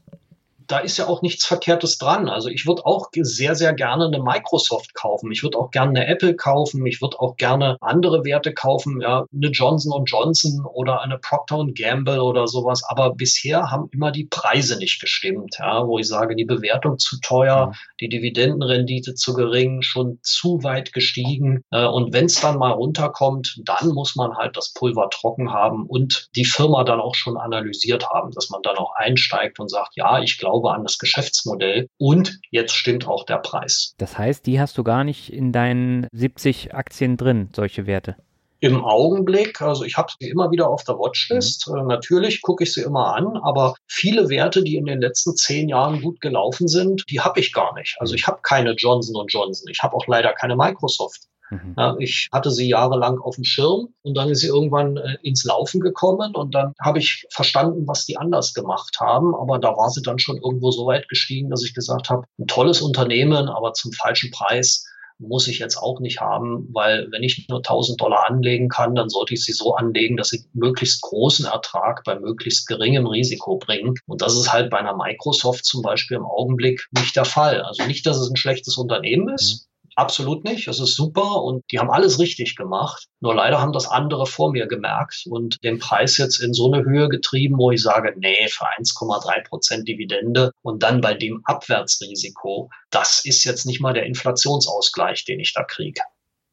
da ist ja auch nichts Verkehrtes dran. Also ich würde auch sehr, sehr gerne eine Microsoft kaufen. Ich würde auch gerne eine Apple kaufen. Ich würde auch gerne andere Werte kaufen, ja, eine Johnson Johnson oder eine Procter Gamble oder sowas. Aber bisher haben immer die Preise nicht gestimmt, ja, wo ich sage, die Bewertung zu teuer, die Dividendenrendite zu gering, schon zu weit gestiegen. Äh, und wenn es dann mal runterkommt, dann muss man halt das Pulver trocken haben und die Firma dann auch schon analysiert haben, dass man dann auch einsteigt und sagt, ja, ich glaube, glaube an das Geschäftsmodell und jetzt stimmt auch der Preis. Das heißt, die hast du gar nicht in deinen 70 Aktien drin, solche Werte? Im Augenblick, also ich habe sie immer wieder auf der Watchlist. Mhm. Äh, natürlich gucke ich sie immer an, aber viele Werte, die in den letzten zehn Jahren gut gelaufen sind, die habe ich gar nicht. Also mhm. ich habe keine Johnson Johnson. Ich habe auch leider keine Microsoft. Mhm. Ja, ich hatte sie jahrelang auf dem Schirm und dann ist sie irgendwann äh, ins Laufen gekommen und dann habe ich verstanden, was die anders gemacht haben. Aber da war sie dann schon irgendwo so weit gestiegen, dass ich gesagt habe, ein tolles Unternehmen, aber zum falschen Preis muss ich jetzt auch nicht haben, weil wenn ich nur 1000 Dollar anlegen kann, dann sollte ich sie so anlegen, dass sie möglichst großen Ertrag bei möglichst geringem Risiko bringen. Und das ist halt bei einer Microsoft zum Beispiel im Augenblick nicht der Fall. Also nicht, dass es ein schlechtes Unternehmen ist. Absolut nicht. Es ist super und die haben alles richtig gemacht. Nur leider haben das andere vor mir gemerkt und den Preis jetzt in so eine Höhe getrieben, wo ich sage, nee, für 1,3 Prozent Dividende und dann bei dem Abwärtsrisiko, das ist jetzt nicht mal der Inflationsausgleich, den ich da kriege.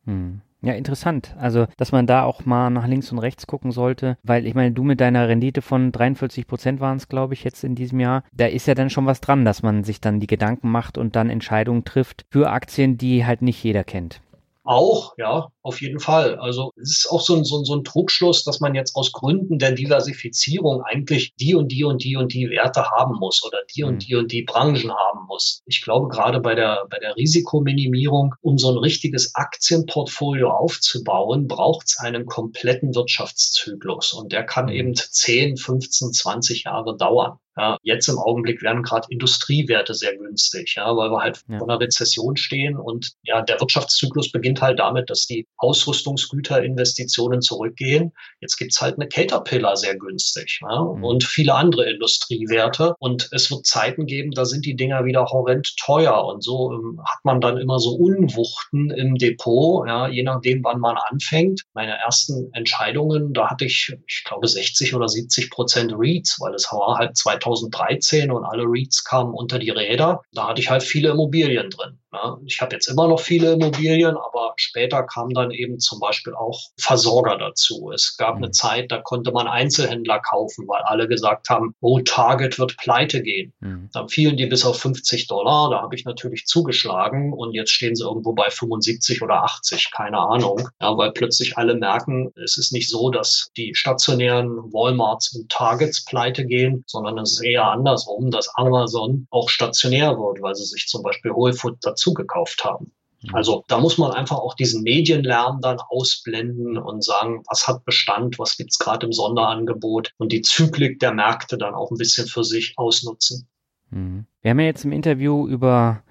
Hm. Ja, interessant. Also, dass man da auch mal nach links und rechts gucken sollte, weil ich meine, du mit deiner Rendite von 43 Prozent waren es, glaube ich, jetzt in diesem Jahr, da ist ja dann schon was dran, dass man sich dann die Gedanken macht und dann Entscheidungen trifft für Aktien, die halt nicht jeder kennt. Auch, ja, auf jeden Fall. Also es ist auch so ein, so, ein, so ein Trugschluss, dass man jetzt aus Gründen der Diversifizierung eigentlich die und die und die und die Werte haben muss oder die und mhm. die und die Branchen haben muss. Ich glaube, gerade bei der, bei der Risikominimierung, um so ein richtiges Aktienportfolio aufzubauen, braucht es einen kompletten Wirtschaftszyklus. Und der kann mhm. eben 10, 15, 20 Jahre dauern. Ja, jetzt im Augenblick werden gerade Industriewerte sehr günstig, ja, weil wir halt ja. vor einer Rezession stehen und ja, der Wirtschaftszyklus beginnt halt damit, dass die Ausrüstungsgüterinvestitionen zurückgehen. Jetzt gibt's halt eine Caterpillar sehr günstig ja, mhm. und viele andere Industriewerte. Und es wird Zeiten geben, da sind die Dinger wieder horrend teuer. Und so ähm, hat man dann immer so Unwuchten im Depot, ja, je nachdem, wann man anfängt. Meine ersten Entscheidungen, da hatte ich, ich glaube, 60 oder 70 Prozent REITs, weil es war halt 2013 und alle REITs kamen unter die Räder. Da hatte ich halt viele Immobilien drin. Ich habe jetzt immer noch viele Immobilien, aber später kamen dann eben zum Beispiel auch Versorger dazu. Es gab eine mhm. Zeit, da konnte man Einzelhändler kaufen, weil alle gesagt haben, oh, Target wird pleite gehen. Mhm. Dann fielen die bis auf 50 Dollar. Da habe ich natürlich zugeschlagen und jetzt stehen sie irgendwo bei 75 oder 80, keine Ahnung. Ja, weil plötzlich alle merken, es ist nicht so, dass die stationären Walmarts und Targets pleite gehen, sondern es ist eher andersrum, dass Amazon auch stationär wird, weil sie sich zum Beispiel Whole Food dazu gekauft haben. Mhm. Also da muss man einfach auch diesen Medienlärm dann ausblenden und sagen, was hat Bestand, was gibt's gerade im Sonderangebot und die Zyklik der Märkte dann auch ein bisschen für sich ausnutzen. Mhm. Wir haben ja jetzt im Interview über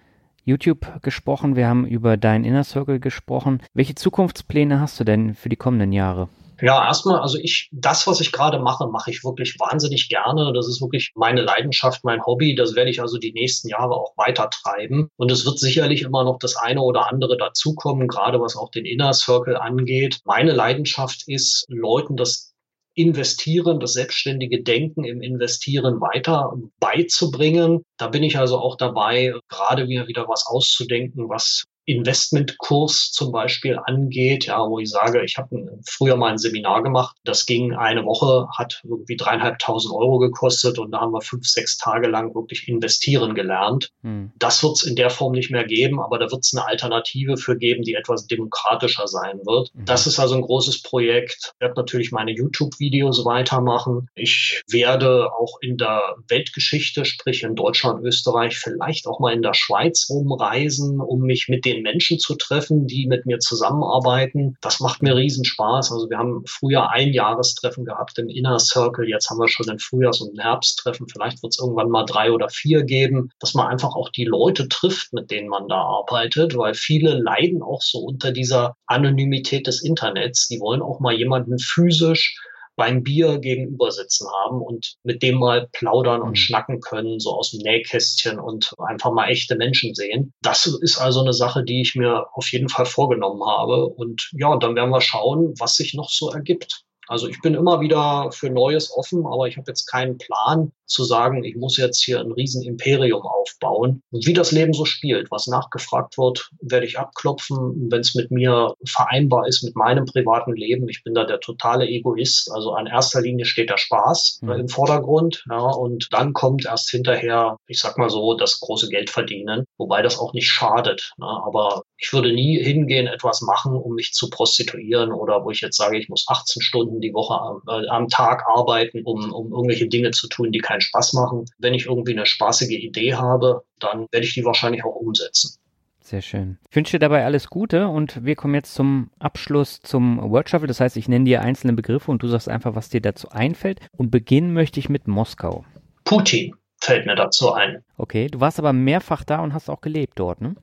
YouTube gesprochen, wir haben über dein Inner Circle gesprochen. Welche Zukunftspläne hast du denn für die kommenden Jahre? Ja, erstmal, also ich, das, was ich gerade mache, mache ich wirklich wahnsinnig gerne. Das ist wirklich meine Leidenschaft, mein Hobby. Das werde ich also die nächsten Jahre auch weiter treiben. Und es wird sicherlich immer noch das eine oder andere dazukommen, gerade was auch den Inner Circle angeht. Meine Leidenschaft ist, Leuten das Investieren, das selbstständige Denken im Investieren weiter beizubringen. Da bin ich also auch dabei, gerade mir wieder was auszudenken, was Investmentkurs zum Beispiel angeht, ja, wo ich sage, ich habe früher mal ein Seminar gemacht, das ging eine Woche, hat irgendwie dreieinhalbtausend Euro gekostet und da haben wir fünf, sechs Tage lang wirklich investieren gelernt. Hm. Das wird es in der Form nicht mehr geben, aber da wird es eine Alternative für geben, die etwas demokratischer sein wird. Mhm. Das ist also ein großes Projekt. Ich werde natürlich meine YouTube-Videos weitermachen. Ich werde auch in der Weltgeschichte, sprich in Deutschland, Österreich, vielleicht auch mal in der Schweiz rumreisen, um mich mit den den Menschen zu treffen, die mit mir zusammenarbeiten. Das macht mir riesen Spaß. Also wir haben früher ein Jahrestreffen gehabt im Inner Circle. Jetzt haben wir schon ein Frühjahrs- und ein Herbsttreffen. Vielleicht wird es irgendwann mal drei oder vier geben, dass man einfach auch die Leute trifft, mit denen man da arbeitet, weil viele leiden auch so unter dieser Anonymität des Internets. Die wollen auch mal jemanden physisch beim Bier gegenüber sitzen haben und mit dem mal plaudern und mhm. schnacken können, so aus dem Nähkästchen und einfach mal echte Menschen sehen. Das ist also eine Sache, die ich mir auf jeden Fall vorgenommen habe. Und ja, dann werden wir schauen, was sich noch so ergibt. Also ich bin immer wieder für Neues offen, aber ich habe jetzt keinen Plan zu sagen, ich muss jetzt hier ein Riesenimperium aufbauen. Und wie das Leben so spielt, was nachgefragt wird, werde ich abklopfen, wenn es mit mir vereinbar ist mit meinem privaten Leben. Ich bin da der totale Egoist. Also an erster Linie steht der Spaß mhm. im Vordergrund. Ja, und dann kommt erst hinterher, ich sag mal so, das große Geld verdienen, wobei das auch nicht schadet. Ne? Aber ich würde nie hingehen, etwas machen, um mich zu prostituieren oder wo ich jetzt sage, ich muss 18 Stunden die Woche am, äh, am Tag arbeiten, um, um irgendwelche Dinge zu tun, die keinen Spaß machen. Wenn ich irgendwie eine spaßige Idee habe, dann werde ich die wahrscheinlich auch umsetzen. Sehr schön. Ich wünsche dir dabei alles Gute und wir kommen jetzt zum Abschluss zum Word Shuffle. Das heißt, ich nenne dir einzelne Begriffe und du sagst einfach, was dir dazu einfällt. Und beginnen möchte ich mit Moskau. Putin fällt mir dazu ein. Okay, du warst aber mehrfach da und hast auch gelebt dort, ne?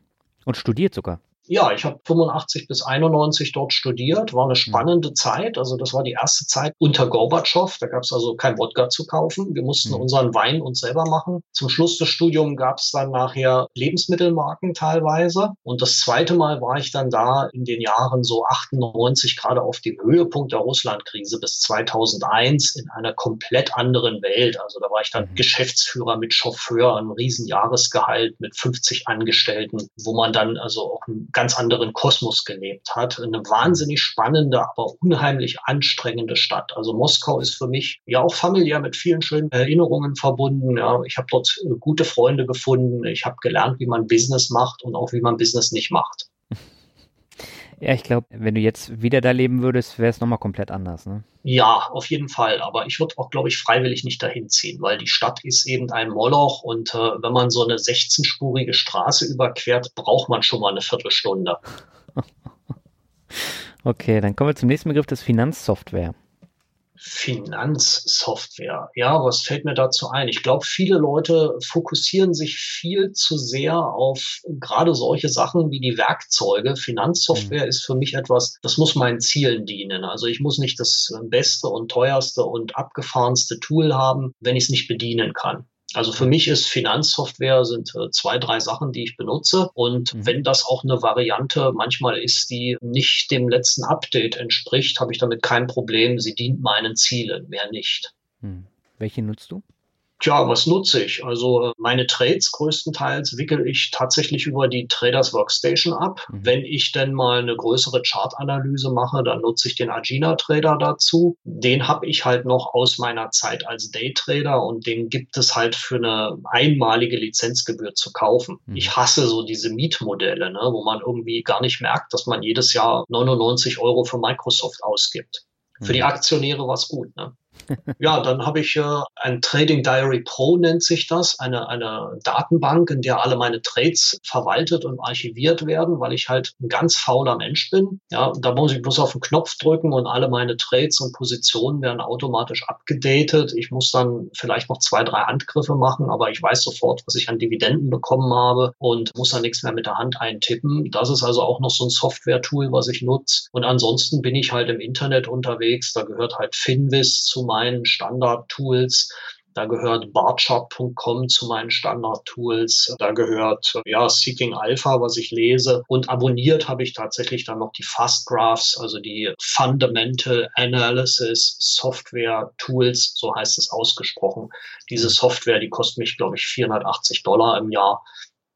Und studiert sogar. Ja, ich habe 85 bis 91 dort studiert, war eine mhm. spannende mhm. Zeit. Also das war die erste Zeit unter Gorbatschow. Da gab es also kein Wodka zu kaufen. Wir mussten mhm. unseren Wein uns selber machen. Zum Schluss des Studiums gab es dann nachher Lebensmittelmarken teilweise. Und das zweite Mal war ich dann da in den Jahren so 98, gerade auf dem Höhepunkt der Russlandkrise bis 2001 in einer komplett anderen Welt. Also da war ich dann mhm. Geschäftsführer mit Chauffeur, ein Riesenjahresgehalt mit 50 Angestellten, wo man dann also auch ein ganz anderen Kosmos gelebt hat. Eine wahnsinnig spannende, aber unheimlich anstrengende Stadt. Also Moskau ist für mich ja auch familiär mit vielen schönen Erinnerungen verbunden. Ja, ich habe dort gute Freunde gefunden. Ich habe gelernt, wie man Business macht und auch wie man Business nicht macht. Ja, ich glaube, wenn du jetzt wieder da leben würdest, wäre es nochmal komplett anders. Ne? Ja, auf jeden Fall. Aber ich würde auch, glaube ich, freiwillig nicht dahin ziehen, weil die Stadt ist eben ein Moloch und äh, wenn man so eine 16-spurige Straße überquert, braucht man schon mal eine Viertelstunde. okay, dann kommen wir zum nächsten Begriff des Finanzsoftware. Finanzsoftware. Ja, was fällt mir dazu ein? Ich glaube, viele Leute fokussieren sich viel zu sehr auf gerade solche Sachen wie die Werkzeuge. Finanzsoftware mhm. ist für mich etwas, das muss meinen Zielen dienen. Also ich muss nicht das beste und teuerste und abgefahrenste Tool haben, wenn ich es nicht bedienen kann. Also für mich ist Finanzsoftware sind äh, zwei, drei Sachen, die ich benutze. Und mhm. wenn das auch eine Variante manchmal ist, die nicht dem letzten Update entspricht, habe ich damit kein Problem. Sie dient meinen Zielen, mehr nicht. Mhm. Welche nutzt du? Tja, was nutze ich? Also äh, meine Trades größtenteils wickel ich tatsächlich über die Traders Workstation ab. Mhm. Wenn ich denn mal eine größere Chartanalyse mache, dann nutze ich den Agina Trader dazu. Den habe ich halt noch aus meiner Zeit als Daytrader und den gibt es halt für eine einmalige Lizenzgebühr zu kaufen. Mhm. Ich hasse so diese Mietmodelle, ne, wo man irgendwie gar nicht merkt, dass man jedes Jahr 99 Euro für Microsoft ausgibt. Für die mhm. Aktionäre war es gut. Ne? Ja, dann habe ich äh, ein Trading Diary Pro nennt sich das, eine, eine Datenbank, in der alle meine Trades verwaltet und archiviert werden, weil ich halt ein ganz fauler Mensch bin. Ja, da muss ich bloß auf den Knopf drücken und alle meine Trades und Positionen werden automatisch abgedatet. Ich muss dann vielleicht noch zwei, drei Handgriffe machen, aber ich weiß sofort, was ich an Dividenden bekommen habe und muss dann nichts mehr mit der Hand eintippen. Das ist also auch noch so ein Software-Tool, was ich nutze. Und ansonsten bin ich halt im Internet unterwegs. Da gehört halt Finvis zu meinen Standard-Tools. Da gehört barchart.com zu meinen Standard-Tools. Da gehört ja Seeking Alpha, was ich lese. Und abonniert habe ich tatsächlich dann noch die Fast Graphs, also die Fundamental Analysis Software Tools, so heißt es ausgesprochen. Diese Software, die kostet mich, glaube ich, 480 Dollar im Jahr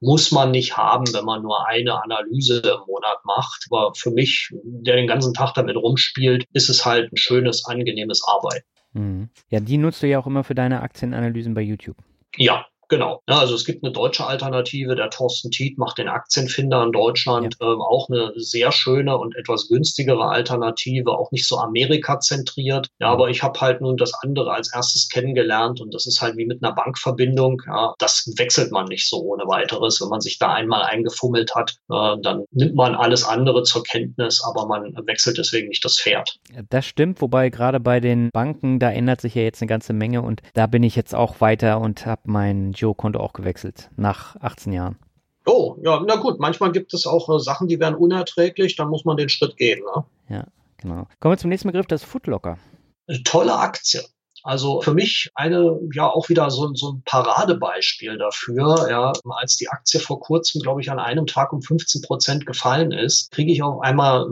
muss man nicht haben, wenn man nur eine Analyse im Monat macht. Aber für mich, der den ganzen Tag damit rumspielt, ist es halt ein schönes, angenehmes Arbeiten. Mhm. Ja, die nutzt du ja auch immer für deine Aktienanalysen bei YouTube. Ja, Genau. Ja, also es gibt eine deutsche Alternative. Der Thorsten Tiet macht den Aktienfinder in Deutschland. Ja. Ähm, auch eine sehr schöne und etwas günstigere Alternative, auch nicht so Amerika-zentriert. Ja, aber ich habe halt nun das andere als erstes kennengelernt und das ist halt wie mit einer Bankverbindung. Ja, das wechselt man nicht so ohne weiteres. Wenn man sich da einmal eingefummelt hat, äh, dann nimmt man alles andere zur Kenntnis, aber man wechselt deswegen nicht das Pferd. Das stimmt, wobei gerade bei den Banken, da ändert sich ja jetzt eine ganze Menge und da bin ich jetzt auch weiter und habe mein Giro-Konto auch gewechselt nach 18 Jahren. Oh, ja, na gut, manchmal gibt es auch äh, Sachen, die werden unerträglich, dann muss man den Schritt gehen. Ne? Ja, genau. Kommen wir zum nächsten Begriff, das Footlocker. Eine tolle Aktie. Also für mich eine, ja, auch wieder so, so ein Paradebeispiel dafür. Ja, als die Aktie vor kurzem, glaube ich, an einem Tag um 15 Prozent gefallen ist, kriege ich auf einmal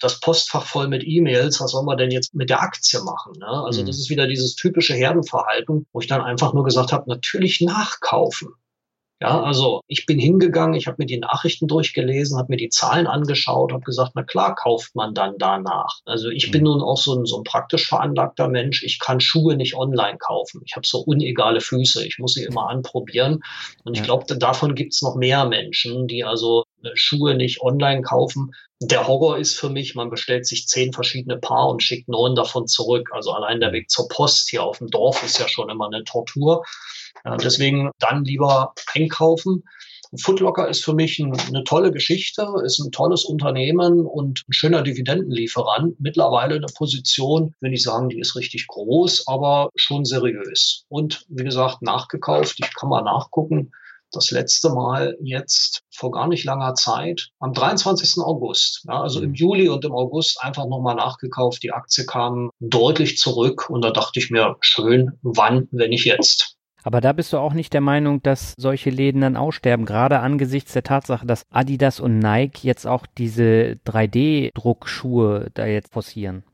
das Postfach voll mit E-Mails. Was soll man denn jetzt mit der Aktie machen? Ne? Also mhm. das ist wieder dieses typische Herdenverhalten, wo ich dann einfach nur gesagt habe, natürlich nachkaufen. Ja, also ich bin hingegangen, ich habe mir die Nachrichten durchgelesen, habe mir die Zahlen angeschaut, habe gesagt, na klar, kauft man dann danach. Also ich bin mhm. nun auch so ein, so ein praktisch veranlagter Mensch. Ich kann Schuhe nicht online kaufen. Ich habe so unegale Füße. Ich muss sie immer anprobieren. Und ich glaube, davon gibt es noch mehr Menschen, die also äh, Schuhe nicht online kaufen. Der Horror ist für mich, man bestellt sich zehn verschiedene Paar und schickt neun davon zurück. Also allein der Weg zur Post hier auf dem Dorf ist ja schon immer eine Tortur. Ja, deswegen dann lieber einkaufen. Footlocker ist für mich ein, eine tolle Geschichte, ist ein tolles Unternehmen und ein schöner Dividendenlieferant. Mittlerweile eine Position, will ich sagen, die ist richtig groß, aber schon seriös. Und wie gesagt, nachgekauft. Ich kann mal nachgucken. das letzte Mal jetzt vor gar nicht langer Zeit, am 23. August. Ja, also im mhm. Juli und im August einfach nochmal nachgekauft. Die Aktie kam deutlich zurück und da dachte ich mir, schön, wann, wenn nicht jetzt. Aber da bist du auch nicht der Meinung, dass solche Läden dann aussterben, gerade angesichts der Tatsache, dass Adidas und Nike jetzt auch diese 3D-Druckschuhe da jetzt forcieren.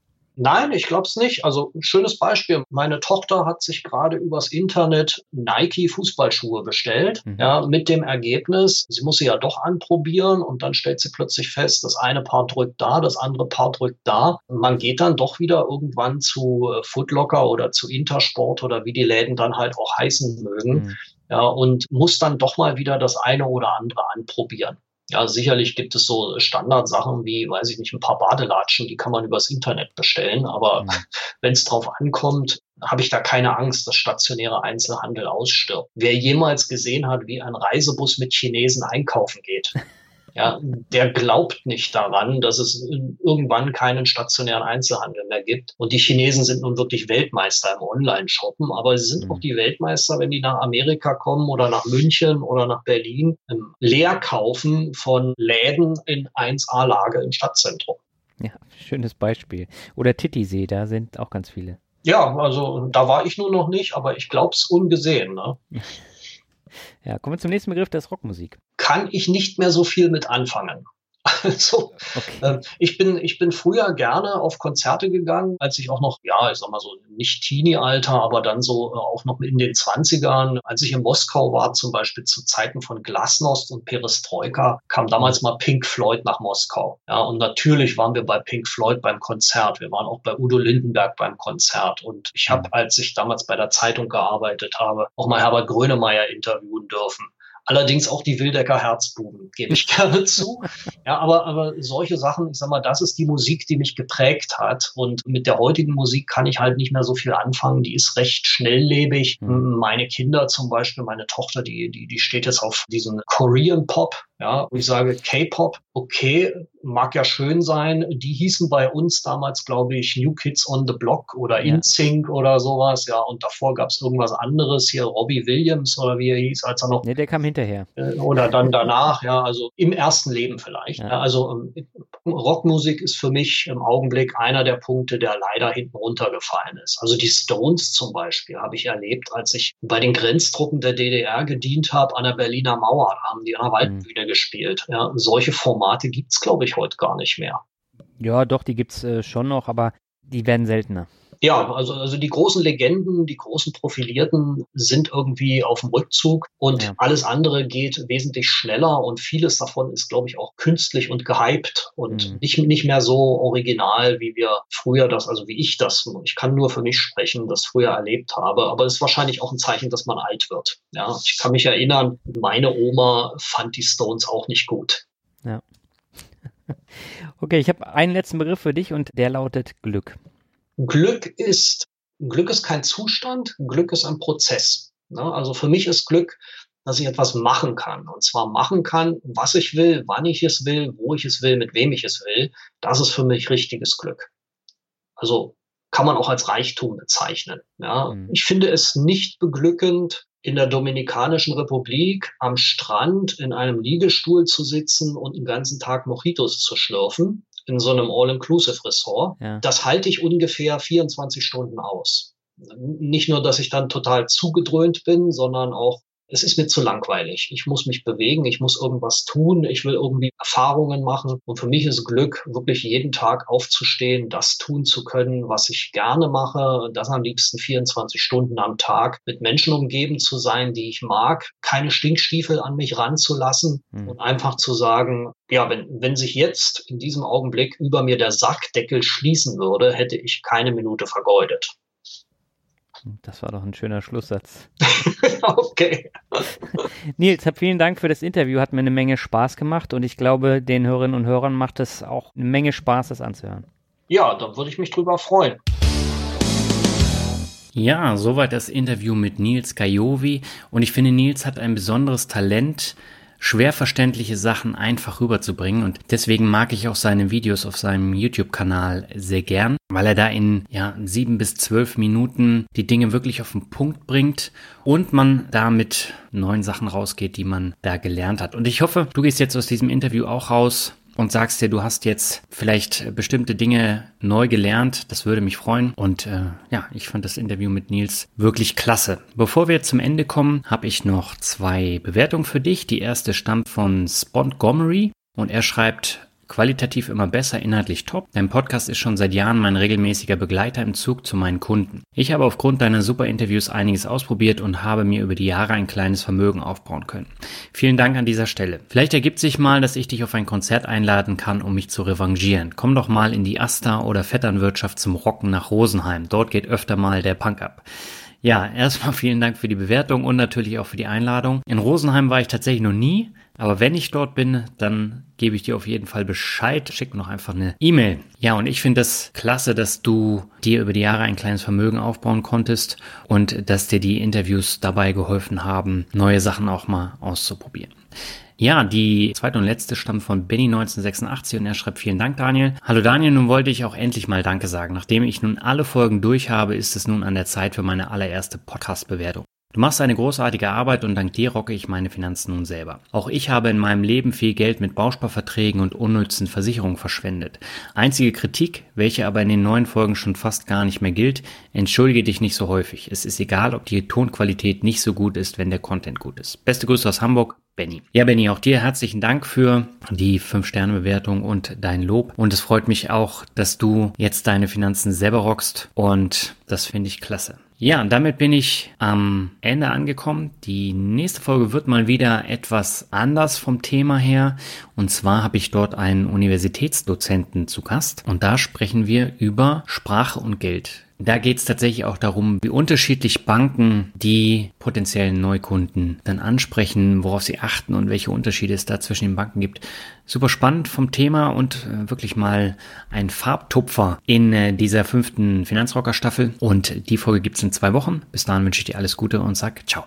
Nein, ich glaube es nicht. Also ein schönes Beispiel. Meine Tochter hat sich gerade übers Internet Nike Fußballschuhe bestellt. Mhm. Ja, mit dem Ergebnis, sie muss sie ja doch anprobieren und dann stellt sie plötzlich fest, das eine Paar drückt da, das andere Paar drückt da. man geht dann doch wieder irgendwann zu äh, Footlocker oder zu Intersport oder wie die Läden dann halt auch heißen mögen. Mhm. Ja, und muss dann doch mal wieder das eine oder andere anprobieren. Ja, sicherlich gibt es so Standardsachen wie, weiß ich nicht, ein paar Badelatschen, die kann man übers Internet bestellen. Aber mhm. wenn es drauf ankommt, habe ich da keine Angst, dass stationäre Einzelhandel ausstirbt. Wer jemals gesehen hat, wie ein Reisebus mit Chinesen einkaufen geht, ja, der glaubt nicht daran, dass es irgendwann keinen stationären Einzelhandel mehr gibt. Und die Chinesen sind nun wirklich Weltmeister im Online-Shoppen, aber sie sind mhm. auch die Weltmeister, wenn die nach Amerika kommen oder nach München oder nach Berlin, im Leerkaufen von Läden in 1A-Lage im Stadtzentrum. Ja, schönes Beispiel. Oder Titisee, da sind auch ganz viele. Ja, also da war ich nur noch nicht, aber ich glaube es ungesehen. Ne? Ja, kommen wir zum nächsten Begriff, das ist Rockmusik. Kann ich nicht mehr so viel mit anfangen. Also, okay. äh, ich bin, ich bin früher gerne auf Konzerte gegangen, als ich auch noch, ja, ich sag mal so, nicht Teenie-Alter, aber dann so äh, auch noch in den Zwanzigern, als ich in Moskau war, zum Beispiel zu Zeiten von Glasnost und Perestroika, kam damals mal Pink Floyd nach Moskau. Ja, und natürlich waren wir bei Pink Floyd beim Konzert. Wir waren auch bei Udo Lindenberg beim Konzert. Und ich habe, als ich damals bei der Zeitung gearbeitet habe, auch mal Herbert Grönemeyer interviewen dürfen. Allerdings auch die Wildecker Herzbuben, gebe ich gerne zu. Ja, aber, aber solche Sachen, ich sag mal, das ist die Musik, die mich geprägt hat. Und mit der heutigen Musik kann ich halt nicht mehr so viel anfangen. Die ist recht schnelllebig. Mhm. Meine Kinder zum Beispiel, meine Tochter, die, die, die steht jetzt auf diesen Korean Pop. Ja, und ich sage K-Pop, okay, mag ja schön sein. Die hießen bei uns damals, glaube ich, New Kids on the Block oder ja. InSync oder sowas. Ja, und davor gab es irgendwas anderes hier, Robbie Williams oder wie er hieß, als er noch. Nee, der kam hinterher. Äh, oder dann danach, ja, also im ersten Leben vielleicht. Ja. Ja, also ähm, Rockmusik ist für mich im Augenblick einer der Punkte, der leider hinten runtergefallen ist. Also die Stones zum Beispiel habe ich erlebt, als ich bei den Grenztruppen der DDR gedient habe an der Berliner Mauer, da haben die an der Waldbühne mhm gespielt. Ja, solche Formate gibt es, glaube ich, heute gar nicht mehr. Ja, doch, die gibt es äh, schon noch, aber die werden seltener. Ja, also, also die großen Legenden, die großen Profilierten sind irgendwie auf dem Rückzug und ja. alles andere geht wesentlich schneller und vieles davon ist, glaube ich, auch künstlich und gehypt und mhm. nicht, nicht mehr so original, wie wir früher das, also wie ich das, ich kann nur für mich sprechen, das früher erlebt habe, aber es ist wahrscheinlich auch ein Zeichen, dass man alt wird. Ja, ich kann mich erinnern, meine Oma fand die Stones auch nicht gut. Ja. Okay, ich habe einen letzten Begriff für dich und der lautet Glück. Glück ist, Glück ist kein Zustand, Glück ist ein Prozess. Ne? Also für mich ist Glück, dass ich etwas machen kann. Und zwar machen kann, was ich will, wann ich es will, wo ich es will, mit wem ich es will. Das ist für mich richtiges Glück. Also kann man auch als Reichtum bezeichnen. Ja? Mhm. Ich finde es nicht beglückend, in der Dominikanischen Republik am Strand in einem Liegestuhl zu sitzen und den ganzen Tag Mojitos zu schlürfen in so einem All-Inclusive-Ressort. Ja. Das halte ich ungefähr 24 Stunden aus. Nicht nur, dass ich dann total zugedröhnt bin, sondern auch es ist mir zu langweilig. Ich muss mich bewegen, ich muss irgendwas tun, ich will irgendwie Erfahrungen machen. Und für mich ist Glück, wirklich jeden Tag aufzustehen, das tun zu können, was ich gerne mache, das am liebsten 24 Stunden am Tag mit Menschen umgeben zu sein, die ich mag, keine Stinkstiefel an mich ranzulassen mhm. und einfach zu sagen, ja, wenn, wenn sich jetzt in diesem Augenblick über mir der Sackdeckel schließen würde, hätte ich keine Minute vergeudet. Das war doch ein schöner Schlusssatz. okay. Nils, vielen Dank für das Interview. Hat mir eine Menge Spaß gemacht und ich glaube, den Hörerinnen und Hörern macht es auch eine Menge Spaß, das anzuhören. Ja, da würde ich mich drüber freuen. Ja, soweit das Interview mit Nils Kajovi. Und ich finde, Nils hat ein besonderes Talent, schwer verständliche Sachen einfach rüberzubringen. Und deswegen mag ich auch seine Videos auf seinem YouTube-Kanal sehr gern, weil er da in ja, sieben bis zwölf Minuten die Dinge wirklich auf den Punkt bringt und man damit neuen Sachen rausgeht, die man da gelernt hat. Und ich hoffe, du gehst jetzt aus diesem Interview auch raus und sagst dir, du hast jetzt vielleicht bestimmte Dinge neu gelernt. Das würde mich freuen. Und äh, ja, ich fand das Interview mit Nils wirklich klasse. Bevor wir zum Ende kommen, habe ich noch zwei Bewertungen für dich. Die erste stammt von Spontgomery und er schreibt, Qualitativ immer besser, inhaltlich top. Dein Podcast ist schon seit Jahren mein regelmäßiger Begleiter im Zug zu meinen Kunden. Ich habe aufgrund deiner super Interviews einiges ausprobiert und habe mir über die Jahre ein kleines Vermögen aufbauen können. Vielen Dank an dieser Stelle. Vielleicht ergibt sich mal, dass ich dich auf ein Konzert einladen kann, um mich zu revanchieren. Komm doch mal in die Asta oder Vetternwirtschaft zum Rocken nach Rosenheim. Dort geht öfter mal der Punk ab. Ja, erstmal vielen Dank für die Bewertung und natürlich auch für die Einladung. In Rosenheim war ich tatsächlich noch nie, aber wenn ich dort bin, dann gebe ich dir auf jeden Fall Bescheid. Schick mir noch einfach eine E-Mail. Ja, und ich finde das klasse, dass du dir über die Jahre ein kleines Vermögen aufbauen konntest und dass dir die Interviews dabei geholfen haben, neue Sachen auch mal auszuprobieren. Ja, die zweite und letzte stammt von Benny 1986 und er schreibt vielen Dank, Daniel. Hallo Daniel, nun wollte ich auch endlich mal Danke sagen. Nachdem ich nun alle Folgen durch habe, ist es nun an der Zeit für meine allererste Podcast-Bewertung. Du machst eine großartige Arbeit und dank dir rocke ich meine Finanzen nun selber. Auch ich habe in meinem Leben viel Geld mit Bausparverträgen und unnützen Versicherungen verschwendet. Einzige Kritik, welche aber in den neuen Folgen schon fast gar nicht mehr gilt, entschuldige dich nicht so häufig. Es ist egal, ob die Tonqualität nicht so gut ist, wenn der Content gut ist. Beste Grüße aus Hamburg, Benny. Ja, Benny, auch dir herzlichen Dank für die 5-Sterne-Bewertung und dein Lob. Und es freut mich auch, dass du jetzt deine Finanzen selber rockst. Und das finde ich klasse. Ja, und damit bin ich am Ende angekommen. Die nächste Folge wird mal wieder etwas anders vom Thema her. Und zwar habe ich dort einen Universitätsdozenten zu Gast. Und da sprechen wir über Sprache und Geld. Da geht es tatsächlich auch darum, wie unterschiedlich Banken die potenziellen Neukunden dann ansprechen, worauf sie achten und welche Unterschiede es da zwischen den Banken gibt. Super spannend vom Thema und äh, wirklich mal ein Farbtupfer in äh, dieser fünften Finanzrocker Staffel. Und die Folge gibt's in zwei Wochen. Bis dahin wünsche ich dir alles Gute und sag ciao.